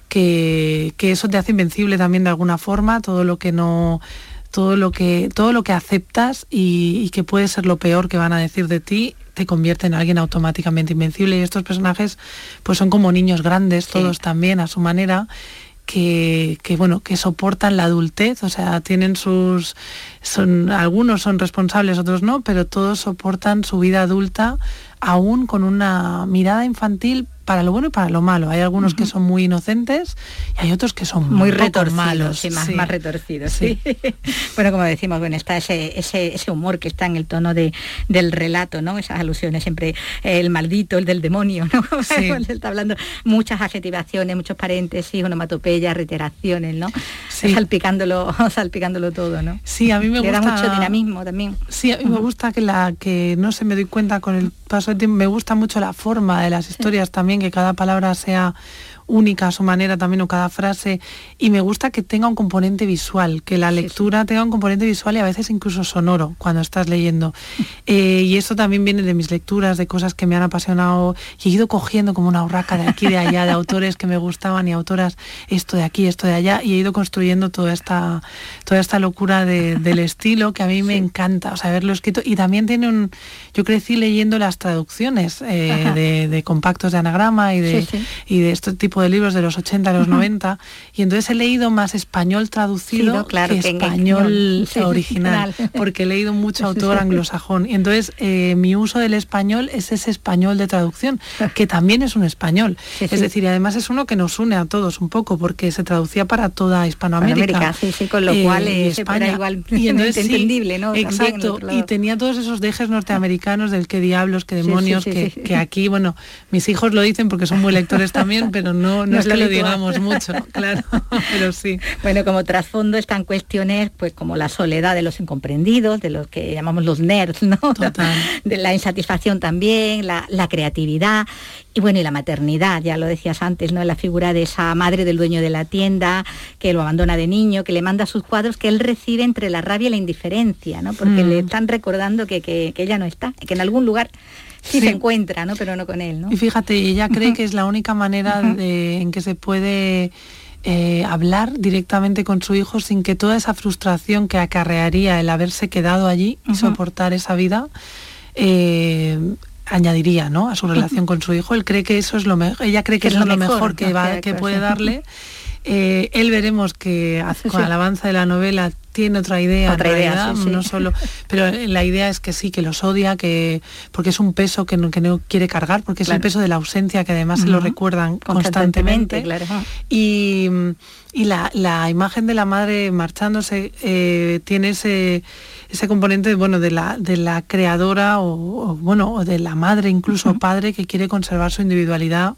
que, eso te hace invencible también de alguna forma, todo lo que no todo lo que todo lo que aceptas y, que puede ser lo peor que van a decir de ti te convierte en alguien automáticamente invencible y estos personajes pues son como niños grandes todos también a su manera que, bueno que soportan la adultez o sea tienen sus son algunos son responsables otros no pero todos soportan su vida adulta aún con una mirada infantil para lo bueno y para lo malo. Hay algunos que son muy inocentes y hay otros que son muy retorcidos, malos. más, más retorcidos. Sí. bueno, como decimos, bueno, está ese, ese, ese, humor que está en el tono de, del relato, ¿no? Esas alusiones, siempre el maldito, el del demonio, ¿no? está hablando muchas adjetivaciones, muchos paréntesis, onomatopeyas, reiteraciones, ¿no? Salpicándolo, salpicándolo todo, ¿no? Sí, a mí me gusta. da mucho dinamismo también. Sí, a mí me gusta que la que no se me doy cuenta con el paso del tiempo, me gusta mucho la forma de las historias también que cada palabra sea única a su manera también o cada frase. Y me gusta que tenga un componente visual, que la lectura tenga un componente visual y a veces incluso sonoro cuando estás leyendo. Eh, y eso también viene de mis lecturas, de cosas que me han apasionado y he ido cogiendo como una urraca de aquí, de allá, de autores que me gustaban y autoras esto de aquí, esto de allá y he ido construyendo toda esta, toda esta locura del estilo que a mí me encanta, o sea, haberlo escrito. Y también tiene un, yo crecí leyendo las traducciones eh, de, compactos de anagrama y de, y de este tipo de libros de los 80 a los 90 y entonces he leído más español traducido que, español original, porque he leído mucho autor anglosajón. Y entonces eh, mi uso del español es ese español de traducción, que también es un español. es decir, y además es uno que nos une a todos un poco porque se traducía para toda Hispanoamérica. con lo cual eh, España. igual y entonces, entendible, ¿no? Exacto, y tenía todos esos dejes norteamericanos del qué diablos, qué demonios, que, que aquí, bueno, mis hijos lo dicen porque son muy lectores también, pero no no, es que lo digamos mucho, claro, pero sí. Bueno, como trasfondo están cuestiones pues como la soledad de los incomprendidos, de los que llamamos los nerds, ¿no? De la insatisfacción también, la, creatividad y bueno, y la maternidad, ya lo decías antes, ¿no? La figura de esa madre del dueño de la tienda, que lo abandona de niño, que le manda sus cuadros que él recibe entre la rabia y la indiferencia, ¿no? Porque le mm. están recordando que, que, ella no está, que en algún lugar sí, se encuentra, ¿no? Pero no con él, ¿no? Y fíjate, ella cree que es la única manera en que se puede eh, hablar directamente con su hijo sin que toda esa frustración que acarrearía el haberse quedado allí y soportar esa vida eh, añadiría ¿no? a su relación con su hijo. Él cree que eso es lo mejor, ella cree que, es, lo mejor, que, va, que puede darle. Eh, él veremos que con el avance de la novela tiene otra idea, otra idea no solo, pero la idea es que sí, que los odia, que porque es un peso que no, que no quiere cargar, porque es el peso de la ausencia que además se lo recuerdan constantemente. Y, y la, la, imagen de la madre marchándose eh, tiene ese, ese componente bueno de la de la creadora o, bueno o de la madre incluso padre que quiere conservar su individualidad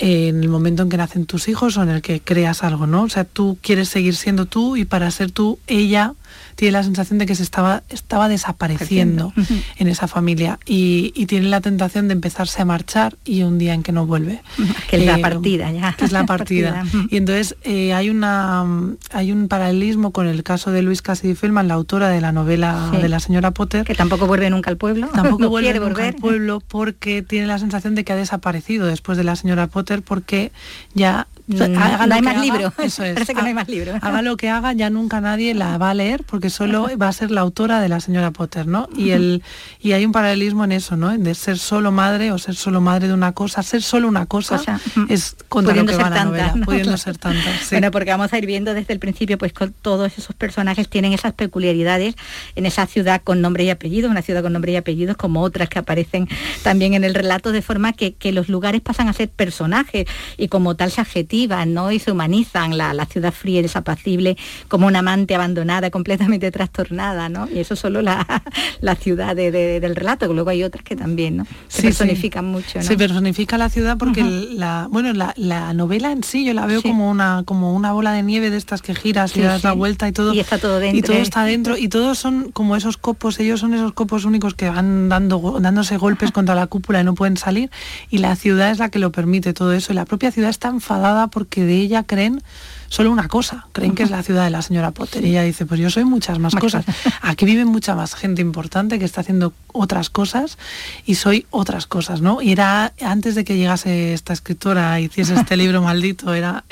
en el momento en que nacen tus hijos o en el que creas algo, ¿no? O sea, tú quieres seguir siendo tú y para ser tú, ella tiene la sensación de que se estaba, estaba desapareciendo en esa familia y, tiene la tentación de empezarse a marchar y un día en que no vuelve. Que es la eh, partida ya. Que es la partida. y entonces eh, hay, una, hay un paralelismo con el caso de Luis Cassidy Feldman, la autora de la novela de la señora Potter. Que tampoco vuelve nunca al pueblo. Tampoco vuelve nunca al pueblo porque tiene la sensación de que ha desaparecido después de la señora Potter porque ya Mm, haga no hay más libro. Eso es. Parece que no hay más libro. Haga lo que haga, ya nunca nadie la va a leer porque solo va a ser la autora de la señora Potter, ¿no? Y el y hay un paralelismo en eso, ¿no? De ser solo madre o ser solo madre de una cosa, ser solo una cosa, es contra lo que va la novela, pudiendo ser tantas. Bueno, porque vamos a ir viendo desde el principio, pues con todos esos personajes tienen esas peculiaridades en esa ciudad con nombre y apellido, una ciudad con nombre y apellidos como otras que aparecen también en el relato, de forma que, que los lugares pasan a ser personajes y como tal se adjetiva ¿no? y se humanizan la, ciudad fría y desapacible como una amante abandonada, completamente completamente trastornada, ¿no? Y eso solo la, ciudad del relato, que luego hay otras que también, ¿no? Se personifican mucho, ¿no? Se personifica la ciudad porque la, bueno, la, novela en sí yo la veo como una como una bola de nieve de estas que giras y das la vuelta y todo. Y está todo dentro. Y todo está dentro y todos son como esos copos, ellos son esos copos únicos que van dando, dándose golpes contra la cúpula y no pueden salir y la ciudad es la que lo permite todo eso. Y la propia ciudad está enfadada porque de ella creen solo una cosa, creen que es la ciudad de la señora Potter. Y ella dice, pues yo soy muchas más cosas. Aquí vive mucha más gente importante que está haciendo otras cosas y soy otras cosas, ¿no? Y era antes de que llegase esta escritora y hiciese este libro maldito, era,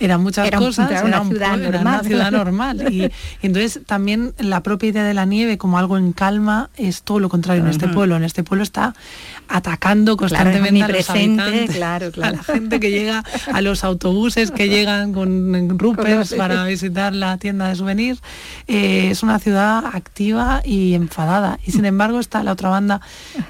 era, muchas cosas, era, una, ciudad normal. ciudad normal. Y, entonces también la propia idea de la nieve como algo en calma es todo lo contrario en este pueblo. En este pueblo está atacando constantemente a los habitantes, claro, a la gente que llega, a los autobuses que llegan con Rupert para visitar la tienda de souvenirs. Eh, es una ciudad activa y enfadada. Y sin embargo está la otra banda,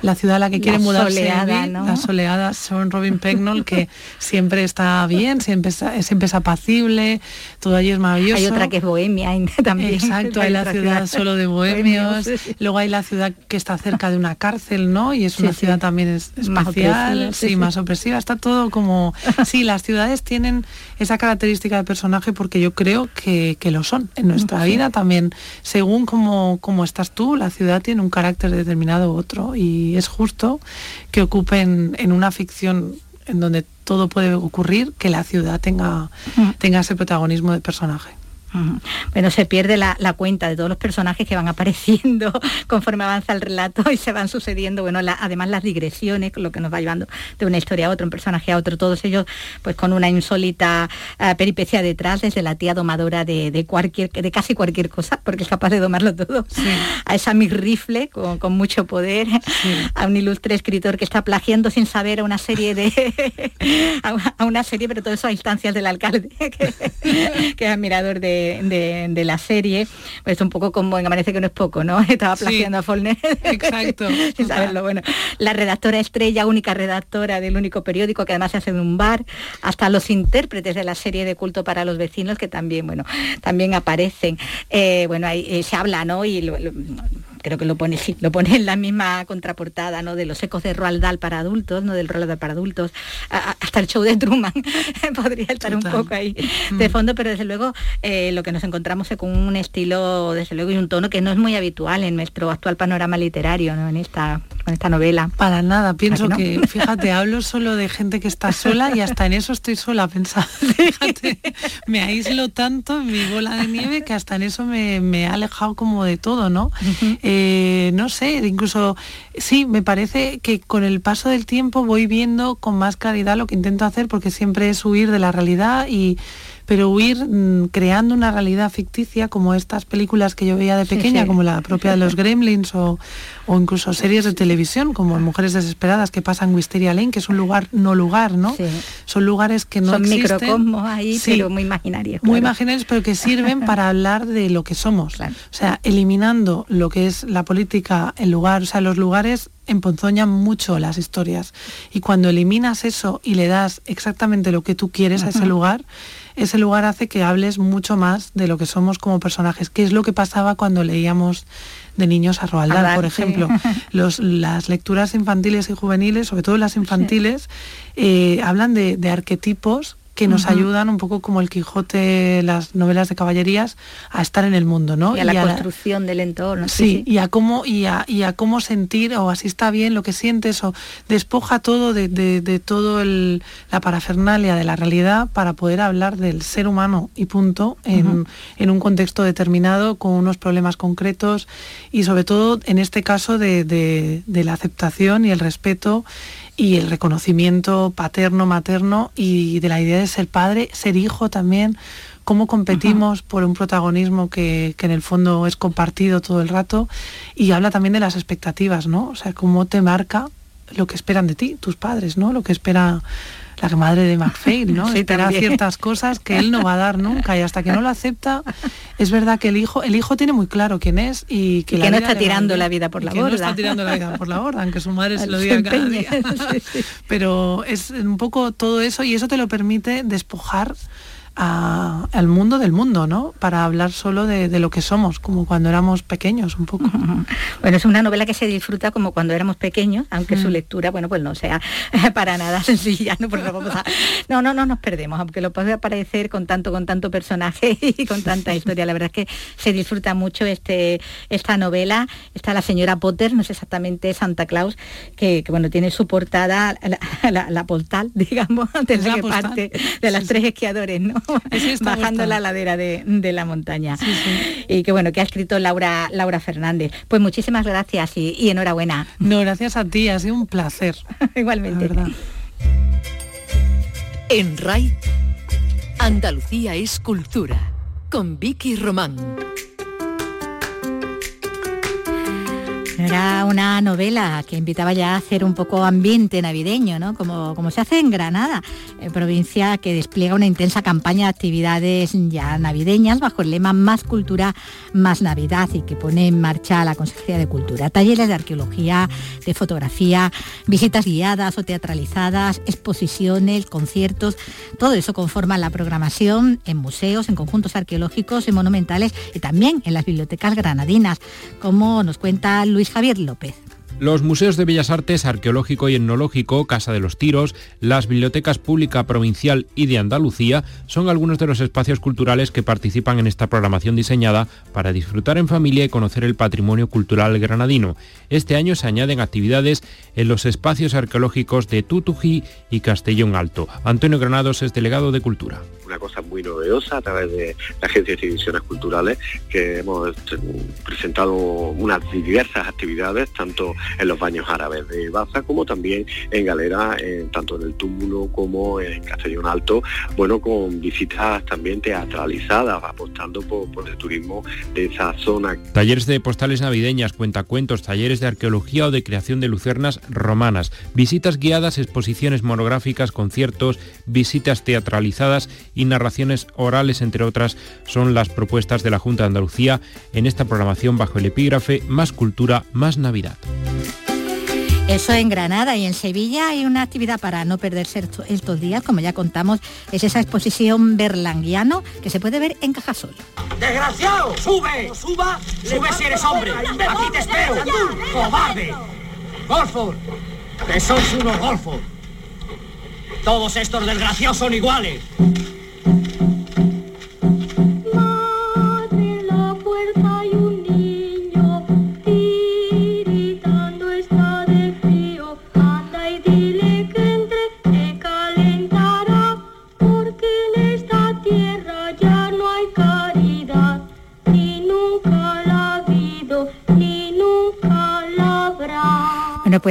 la ciudad a la que quiere mudarse, la soleada son Robin Pecknold, que siempre está bien, siempre siempre es apacible, todo allí es maravilloso. Hay otra que es Bohemia también. Exacto, hay la ciudad, solo de bohemios, luego hay la ciudad que está cerca de una cárcel, ¿no? Y es una ciudad también es espacial, sí, más opresiva, está todo como... Sí, las ciudades tienen esa característica de personaje porque yo creo que, lo son. En nuestra vida también, según como, como estás tú, la ciudad tiene un carácter determinado u otro y es justo que ocupen en una ficción en donde todo puede ocurrir, que la ciudad tenga, tenga ese protagonismo de personaje. Bueno, se pierde la, cuenta de todos los personajes que van apareciendo conforme avanza el relato y se van sucediendo, bueno, además las digresiones, lo que nos va llevando de una historia a otra, un personaje a otro, todos ellos pues con una insólita eh, peripecia detrás, desde la tía domadora de, cualquier, de casi cualquier cosa, porque es capaz de domarlo todo, a esa Mick Rifle con, mucho poder, a un ilustre escritor que está plagiando sin saber a una serie de a, una serie, pero todo eso a instancias del alcalde, que es admirador de de, la serie, pues un poco como en Amanece que no es poco, ¿no? Estaba plagiando a Follner. Exacto. sin saberlo. Bueno, la redactora estrella, única redactora del único periódico que además se hace en un bar, hasta los intérpretes de la serie de culto para los vecinos que también, bueno, también aparecen. Eh, bueno, ahí eh, se habla, ¿no? Y creo que lo pone, lo pone en la misma contraportada, ¿no? De los ecos de Roald Dahl para adultos, ¿no? Del Roald Dahl para adultos, hasta el show de Truman podría estar un poco ahí de mm. fondo, pero desde luego eh, lo que nos encontramos es con un estilo, desde luego, y un tono que no es muy habitual en nuestro actual panorama literario, ¿no? En esta, con esta novela. Para nada, pienso que, fíjate, hablo solo de gente que está sola y hasta en eso estoy sola pensando. Fíjate, me aíslo tanto en mi bola de nieve que hasta en eso me, ha alejado como de todo, ¿no? Eh, no sé, incluso sí, me parece que con el paso del tiempo voy viendo con más claridad lo que intento hacer porque siempre es huir de la realidad y pero huir mm, creando una realidad ficticia como estas películas que yo veía de pequeña, como la propia de los Gremlins o, o, incluso series de televisión como Mujeres Desesperadas que pasan Wisteria Lane, que es un lugar no lugar, ¿no? Son lugares que no Son existen. microcosmos ahí, pero muy imaginarios. Muy imaginarios, pero que sirven para hablar de lo que somos. O sea, eliminando lo que es la política, el lugar, o sea, los lugares emponzoñan mucho las historias. Y cuando eliminas eso y le das exactamente lo que tú quieres a ese lugar, ese lugar hace que hables mucho más de lo que somos como personajes, que es lo que pasaba cuando leíamos de niños a Roald Dahl, por ejemplo. las lecturas infantiles y juveniles, sobre todo las infantiles, eh, hablan de, de arquetipos que nos ayudan un poco como el Quijote, las novelas de caballerías, a estar en el mundo, ¿no? Y a la construcción del entorno. Sí, y a cómo y a, y a, cómo sentir o así está bien lo que sientes o despoja todo de, de, todo el, la parafernalia de la realidad para poder hablar del ser humano y punto en, en, un contexto determinado con unos problemas concretos y sobre todo en este caso de, de la aceptación y el respeto y el reconocimiento paterno, materno y de la idea de ser padre, ser hijo también, cómo competimos por un protagonismo que, que, en el fondo es compartido todo el rato y habla también de las expectativas, ¿no? O sea, cómo te marca lo que esperan de ti, tus padres, ¿no? Lo que espera la madre de McFay, ¿no? Sí, Espera ciertas cosas que él no va a dar nunca y hasta que no lo acepta, es verdad que el hijo, el hijo tiene muy claro quién es y que, no está tirando la vida por la borda. no está tirando la vida por la borda, aunque su madre se lo diga cada día. Pero es un poco todo eso y eso te lo permite despojar al mundo del mundo, ¿no? Para hablar solo de, lo que somos, como cuando éramos pequeños un poco. Bueno, es una novela que se disfruta como cuando éramos pequeños, aunque su mm. lectura, bueno, pues no sea para nada sencilla, ¿no? no, no, no nos perdemos, aunque lo puede aparecer con tanto, con tanto personaje y con tanta historia. La verdad es que se disfruta mucho este, esta novela. Está la señora Potter, no es exactamente Santa Claus, que, bueno, tiene su portada, la, portal, digamos, de la, parte de las tres esquiadores, ¿no? Bajando la ladera de, la montaña. Y que bueno, que ha escrito Laura, Laura Fernández. Pues muchísimas gracias y, enhorabuena. No, gracias a ti, ha sido un placer. Igualmente. En RAI, Andalucía es cultura, con Vicky Román. Era una novela que invitaba ya a hacer un poco ambiente navideño, ¿no? Como, como se hace en Granada, provincia que despliega una intensa campaña de actividades ya navideñas bajo el lema Más cultura, más Navidad y que pone en marcha la Consejería de Cultura. Talleres de arqueología, de fotografía, visitas guiadas o teatralizadas, exposiciones, conciertos, todo eso conforma la programación en museos, en conjuntos arqueológicos y monumentales y también en las bibliotecas granadinas, como nos cuenta Luis Javier López. Los museos de Bellas Artes, Arqueológico y Etnológico, Casa de los Tiros, las bibliotecas pública provincial y de Andalucía son algunos de los espacios culturales que participan en esta programación diseñada para disfrutar en familia y conocer el patrimonio cultural granadino. Este año se añaden actividades en los espacios arqueológicos de Tutují y Castellón Alto. Antonio Granados es delegado de Cultura una cosa muy novedosa a través de la Agencia de Instituciones Culturales, que hemos presentado unas diversas actividades, tanto en los baños árabes de Baza como también en Galera, tanto en el túmulo como en Castellón Alto, bueno, con visitas también teatralizadas, apostando por, por el turismo de esa zona. Talleres de postales navideñas, cuentacuentos, talleres de arqueología o de creación de lucernas romanas, visitas guiadas, exposiciones monográficas, conciertos, visitas teatralizadas y narraciones orales, entre otras, son las propuestas de la Junta de Andalucía en esta programación bajo el epígrafe Más Cultura, Más Navidad. Eso en Granada y en Sevilla hay una actividad para no perderse estos días, como ya contamos, es esa exposición berlanguiano que se puede ver en Cajasol. ¡Desgraciado! ¡Sube! ¡Suba! ¡Sube si eres hombre! ¡Aquí te espero! ¡Cobarde! ¡Golfo! ¡Que sois unos golfos! Todos estos desgraciados son iguales.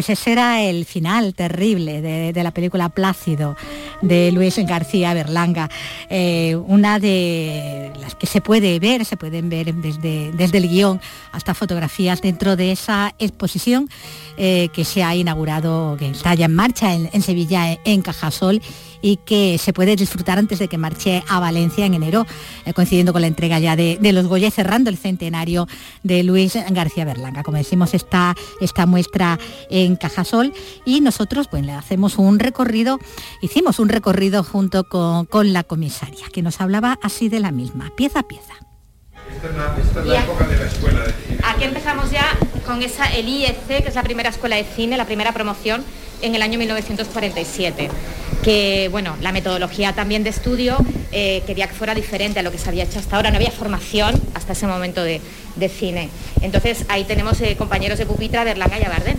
Pues ese era el final terrible de, la película Plácido de Luis García Berlanga. Eh, una de las que se puede ver, se pueden ver desde, desde el guion hasta fotografías dentro de esa exposición eh, que se ha inaugurado, que está ya en marcha en, Sevilla, en Cajasol y que se puede disfrutar antes de que marche a Valencia en enero, eh, coincidiendo con la entrega ya de, los Goya, cerrando el centenario de Luis García Berlanga. Como decimos, está esta muestra en Cajasol y nosotros pues, le hacemos un recorrido, hicimos un recorrido junto con, con la comisaria, que nos hablaba así de la misma, pieza a pieza. Esta es la, época de la escuela de cine. Aquí empezamos ya con esa, el IEC, que es la primera escuela de cine, la primera promoción en el año 1947 que bueno, la metodología también de estudio eh, quería que fuera diferente a lo que se había hecho hasta ahora, no había formación hasta ese momento de, cine. Entonces ahí tenemos eh, compañeros de pupitre, Berlanga y Abardén,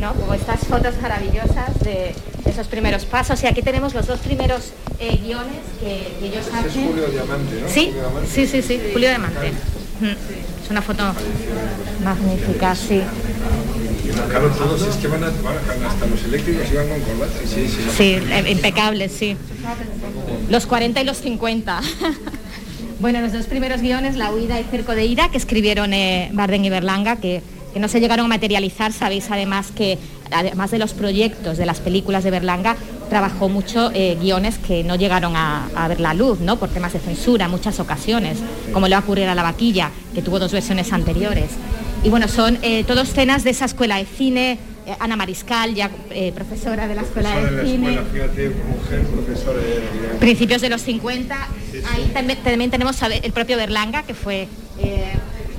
¿no? Como estas fotos maravillosas de esos primeros pasos. Y aquí tenemos los dos primeros eh, guiones que, ellos hacen. Es Julio Diamante, ¿no? Sí, sí, sí, sí, Julio Diamante. Es una foto magnífica, sí. Claro, todos es que van, hasta los eléctricos y van con corbata. Sí, sí. Sí, impecables, sí. Los 40 y los 50. bueno, los dos primeros guiones, La huida y Cerco de Ira, que escribieron eh, Barden y Berlanga, que, que no se llegaron a materializar, sabéis además que además de los proyectos de las películas de Berlanga, trabajó mucho eh, guiones que no llegaron a, ver la luz, ¿no? Por temas de censura, muchas ocasiones, como le va a ocurrir a La Vaquilla, que tuvo dos versiones anteriores. Y bueno, son eh, todos escenas de esa escuela de cine eh, Ana Mariscal, ya eh, profesora de la Escuela Profesora de, de la Cine. escuela, fíjate, mujer, profesora de... Principios de los 50. Ahí también, también tenemos el propio Berlanga, que fue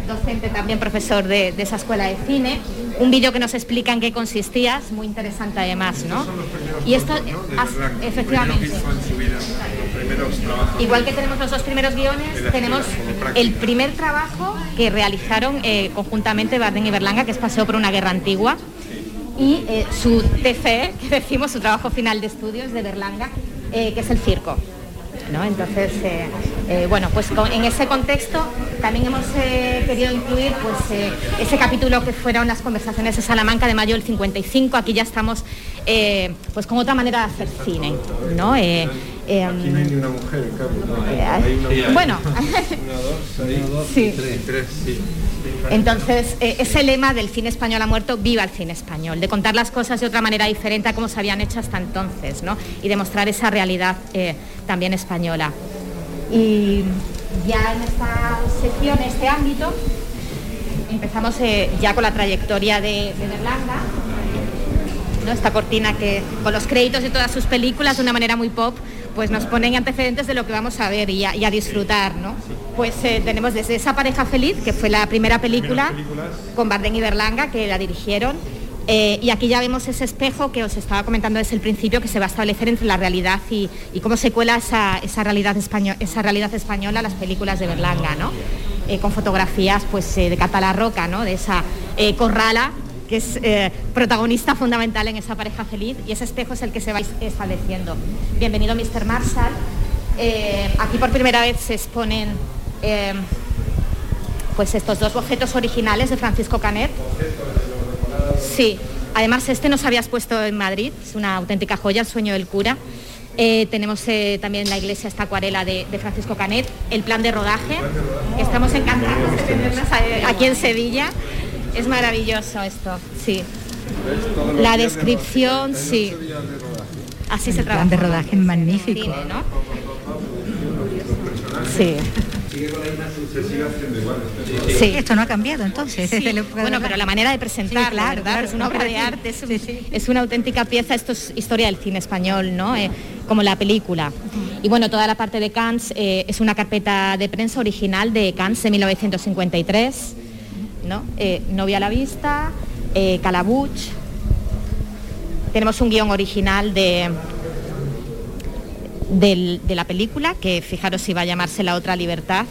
docente también profesor de, de esa escuela de cine. Un vídeo que nos explica en qué consistía, es muy interesante además, ¿no? Y esto, efectivamente. Igual que tenemos los dos primeros guiones, tenemos el primer trabajo que realizaron eh, conjuntamente Bardem y Berlanga, que es Paseo por una guerra antigua, y eh, su TFE, que decimos, su trabajo final de estudios de Berlanga, eh, que es el circo. ¿no? Entonces, eh, bueno, pues con- en ese contexto también hemos eh, querido incluir pues, eh, ese capítulo que fueron las conversaciones de Salamanca de mayo del 55. Aquí ya estamos pues con otra manera de hacer cine. ¿no? Aquí no hay ni una mujer, bueno. Entonces, ese lema del cine español ha muerto, viva el cine español, de contar las cosas de otra manera diferente a como se habían hecho hasta entonces, ¿no? Y demostrar esa realidad también española. Y ya en esta sección, en este ámbito, empezamos eh, ya con la trayectoria de, de Berlanga, ¿no? esta cortina que con los créditos de todas sus películas de una manera muy pop pues nos ponen antecedentes de lo que vamos a ver y a, y a disfrutar ¿no? pues eh, tenemos desde esa pareja feliz que fue la primera película con Bardem y Berlanga que la dirigieron eh, y aquí ya vemos ese espejo que os estaba comentando desde el principio que se va a establecer entre la realidad y, cómo se cuela esa, esa realidad esa realidad española a las películas de Berlanga, ¿no? Eh, con fotografías pues, eh, de Catala Roca, ¿no? de esa corrala que es protagonista fundamental en esa pareja feliz y ese espejo es el que se va estableciendo. Bienvenido Mr. Marshall. Aquí por primera vez se exponen pues estos dos bocetos originales de Francisco Canet. Sí, además este nos habías puesto en Madrid, es una auténtica joya, el sueño del cura. Eh, tenemos eh, también la iglesia, esta acuarela de, de Francisco Canet, el plan de rodaje, que estamos encantados de tenerlas a- aquí en Sevilla. Es maravilloso esto, sí. La descripción, sí. Así se El trabaja. plan de rodaje magnífico. Sí. Sí, esto no ha cambiado entonces. Sí, desde bueno, pero la manera de presentarlo, Sí, claro, es una obra de arte, es, un- es una auténtica pieza, esto es historia del cine español, ¿no? Eh, como la película. Y bueno, toda la parte de Cannes eh, es una carpeta de prensa original de Cannes de 1953, ¿no? Eh, Novia a la vista, eh, Calabuch. Tenemos un guion original de, del- de la película, que fijaros si va a llamarse La otra libertad,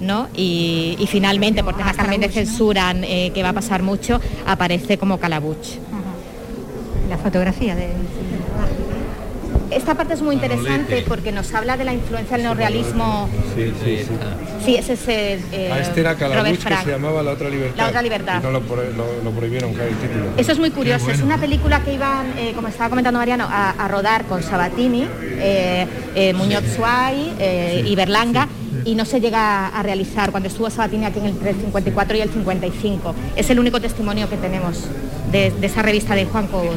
¿no? Y, y finalmente, por temas también de censura, eh, que va a pasar mucho, aparece como Calabuch. La fotografía de... Esta parte es muy interesante porque nos habla de la influencia del neorrealismo. Sí, sí, sí. Sí, ese es el, eh, A este era Robert Calabuch que se llamaba La Otra Libertad. La Otra Libertad. Y no lo, pro- lo- lo prohibieron, claro, el título. Eso es muy curioso. Es una película que iban, eh, como estaba comentando Mariano, a, a rodar con Sabatini, eh, eh, Muñoz Suárez eh, y Berlanga. Y no se llega a realizar cuando estuvo Sabatini aquí en el 54 y el 55. Es el único testimonio que tenemos de, de esa revista de Juan Cobos.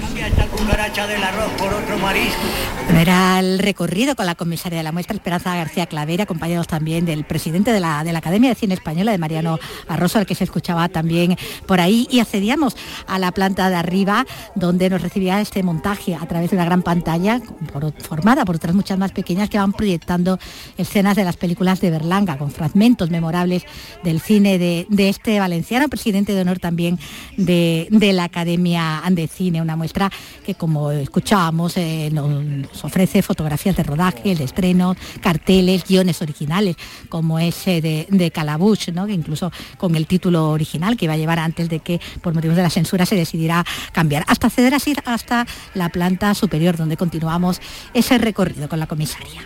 era el recorrido con la comisaria de la muestra Esperanza García Clavera, acompañados también del presidente de la, de la Academia de Cine Española, de Mariano Arroso, al que se escuchaba también por ahí, y accedíamos a la planta de arriba, donde nos recibía este montaje a través de una gran pantalla, por- formada por otras muchas más pequeñas, que van proyectando escenas de las películas de Berlanga, con fragmentos memorables del cine de, este valenciano, presidente de honor también de, la Academia de Cine, una muestra que como escuchábamos eh, nos ofrece fotografías de rodaje, de estrenos, carteles, guiones originales, como ese de, de Calabuch, que incluso con el título original que iba a llevar antes de que por motivos de la censura se decidiera cambiar, hasta acceder así hasta la planta superior, donde continuamos ese recorrido con la comisaria.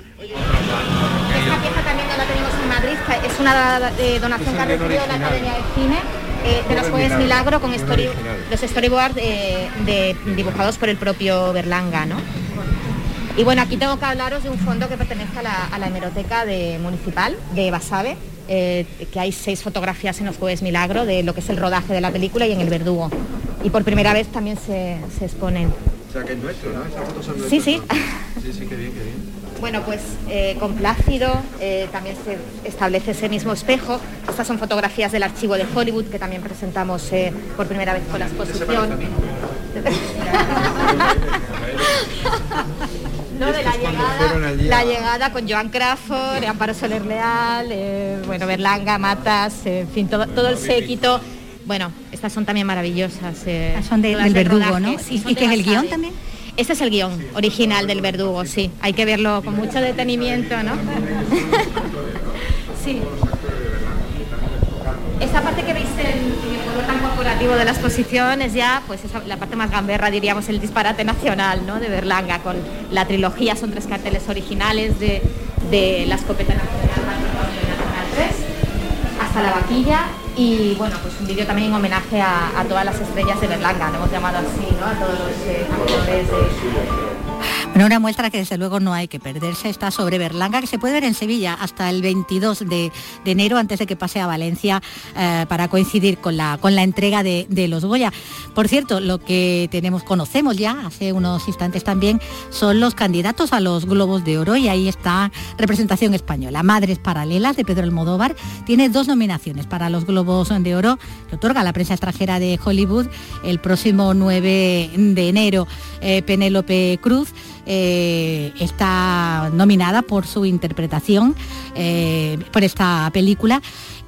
Es una eh, donación que ha recibido la Academia de Cine eh, de los Jueves Milagro con story- los storyboards eh, de, dibujados por el propio Berlanga, ¿no? Y bueno, aquí tengo que hablaros de un fondo que pertenece a la, a la hemeroteca de, municipal de Basabe, eh, que hay seis fotografías en los Jueves Milagro de lo que es el rodaje de la película y en el verdugo. Y por primera vez también se, se exponen. O sea, que es nuestro, ¿no? Esas fotos son Sí, sí. Sí, sí, qué bien, qué bien. Bueno, pues eh, con Plácido eh, también se establece ese mismo espejo. Estas son fotografías del archivo de Hollywood que también presentamos eh, por primera vez con la exposición. No, de la llegada, la llegada con Joan Crawford, Amparo Soler Leal, eh, bueno, Berlanga, Matas, en fin, todo, todo el séquito. Bueno, estas son también maravillosas. eh, son de- del de Verdugo, rodaje, ¿no? sí, ¿Y- y qué es el guion también? Este es el guion original del Verdugo, sí. Hay que verlo con mucho detenimiento, ¿no? sí. Esta parte que veis en, el color tan corporativo de la exposición es ya pues esa- la parte más gamberra, diríamos, el disparate nacional ¿no? de Berlanga, con la trilogía, son tres carteles originales de, de la escopeta nacional, nacional 3, hasta la vaquilla y bueno, pues un vídeo también en homenaje a, todas las estrellas de Berlanga, lo hemos llamado así, ¿no? a todos los eh, actores de, Una muestra que desde luego no hay que perderse está sobre Berlanga, que se puede ver en Sevilla hasta el 22 de, de enero, antes de que pase a Valencia eh, para coincidir con la, con la entrega de, de los Goya. Por cierto, lo que tenemos, conocemos ya hace unos instantes también, son los candidatos a los Globos de Oro y ahí está representación española. Madres Paralelas de Pedro Almodóvar tiene dos nominaciones para los Globos de Oro que otorga la prensa extranjera de Hollywood el próximo 9 de enero. Eh, Penélope Cruz eh, está nominada por su interpretación eh, por esta película.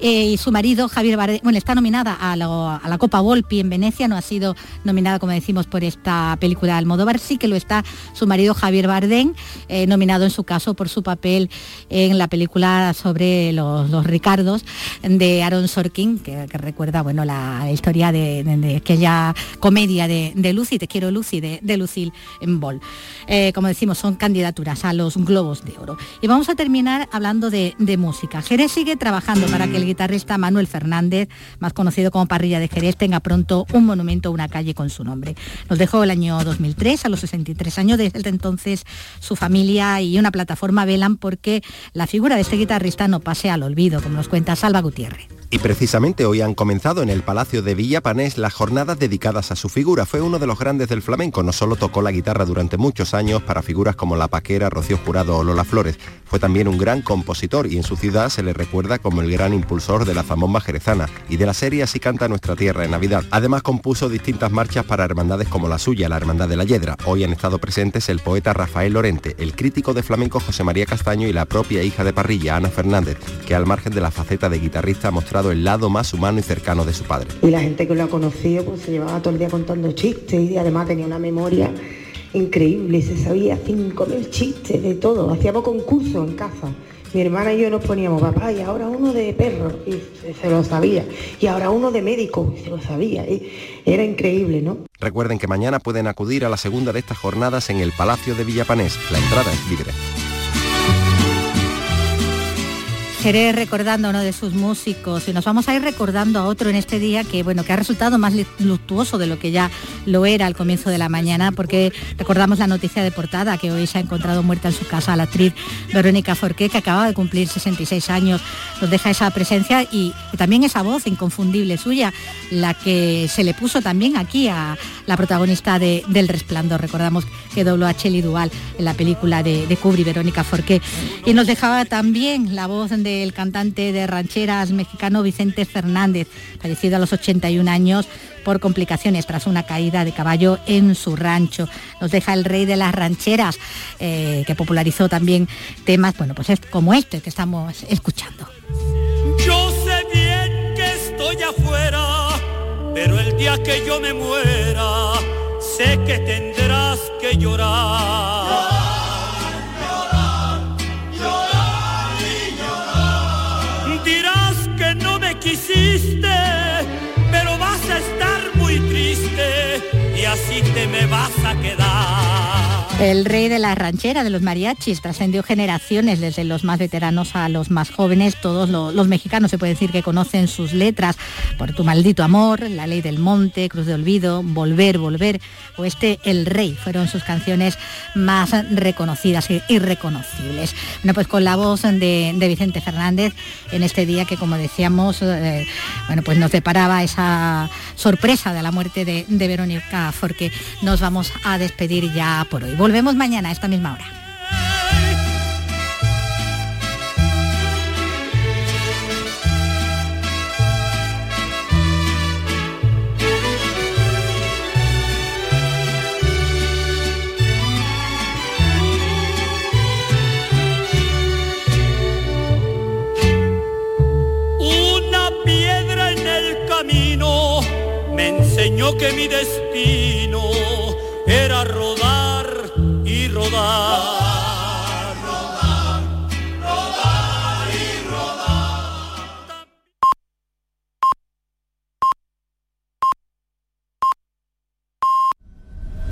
Eh, y su marido Javier Bardem, bueno, está nominada a, lo- a la Copa Volpi en Venecia, no ha sido nominada, como decimos, por esta película de Almodóvar, sí que lo está su marido Javier Bardem, eh, nominado en su caso por su papel en la película sobre los, los Ricardos de Aaron Sorkin, que, que recuerda bueno, la historia de, de- de aquella comedia de, de Lucy, Te quiero Lucy, de, de Lucille Ball. Eh, como decimos, son candidaturas a los Globos de Oro. Y vamos a terminar hablando de música. Jerez sigue trabajando para que el guitarrista Manuel Fernández, más conocido como Parrilla de Jerez, tenga pronto un monumento o una calle con su nombre. Nos dejó el año 2003, a los 63 años. Desde entonces su familia y una plataforma velan porque la figura de este guitarrista no pase al olvido, como nos cuenta Salva Gutiérrez. Y precisamente hoy han comenzado en el Palacio de Villapanés las jornadas dedicadas a su figura. Fue uno de los grandes del flamenco. No solo tocó la guitarra durante muchos años para figuras como La Paquera, Rocío Jurado o Lola Flores. Fue también un gran compositor y en su ciudad se le recuerda como el gran impulsor de la zambomba jerezana y de la serie Así canta nuestra tierra en Navidad. Además compuso distintas marchas para hermandades como la suya, la Hermandad de la Yedra. Hoy han estado presentes el poeta Rafael Lorente, el crítico de flamenco José María Castaño y la propia hija de Parrilla, Ana Fernández, que al margen de la faceta de guitarrista ha mostrado el lado más humano y cercano de su padre. Y la gente que lo ha conocido pues se llevaba todo el día contando chistes y además tenía una memoria increíble, se sabía 5.000 chistes de todo, hacíamos concursos en casa. Mi hermana y yo nos poníamos, papá, y ahora uno de perro, y se, lo sabía, y ahora uno de médico, y se lo sabía, y era increíble, ¿no? Recuerden que mañana pueden acudir a la segunda de estas jornadas en el Palacio de Villapanés. La entrada es libre. Jerez recordando uno de sus músicos. Y nos vamos a ir recordando a otro en este día que bueno que ha resultado más luctuoso de lo que ya lo era al comienzo de la mañana porque recordamos la noticia de portada que hoy se ha encontrado muerta en su casa la actriz Verónica Forqué que acaba de cumplir 66 años. Nos deja esa presencia y, y también esa voz inconfundible suya la que se le puso también aquí a la protagonista de, del Resplandor. Recordamos que dobló a Shelley Duval en la película de, de Kubrick Verónica Forqué. Y nos dejaba también la voz de el cantante de rancheras mexicano Vicente Fernández, fallecido a los 81 años por complicaciones tras una caída de caballo en su rancho. Nos deja el rey de las rancheras, eh, que popularizó también temas, bueno, pues es como este que estamos escuchando. Yo sé bien que estoy afuera, pero el día que yo me muera, sé que tendrás que llorar. Quisiste, pero vas a estar muy triste y así te me vas a quedar. El rey de la ranchera, de los mariachis, trascendió generaciones, desde los más veteranos a los más jóvenes. Todos lo- los mexicanos se puede decir que conocen sus letras. Por tu maldito amor, La ley del monte, Cruz de olvido, Volver, volver o este El rey fueron sus canciones más reconocidas y reconocibles. Bueno, pues con la voz de, Vicente Fernández en este día que, como decíamos, eh, bueno, pues nos deparaba esa sorpresa de la muerte de, Verónica Forqué. Nos vamos a despedir ya por hoy. Volvemos mañana a esta misma hora. Una piedra en el camino me enseñó que mi destino era rodar rodar.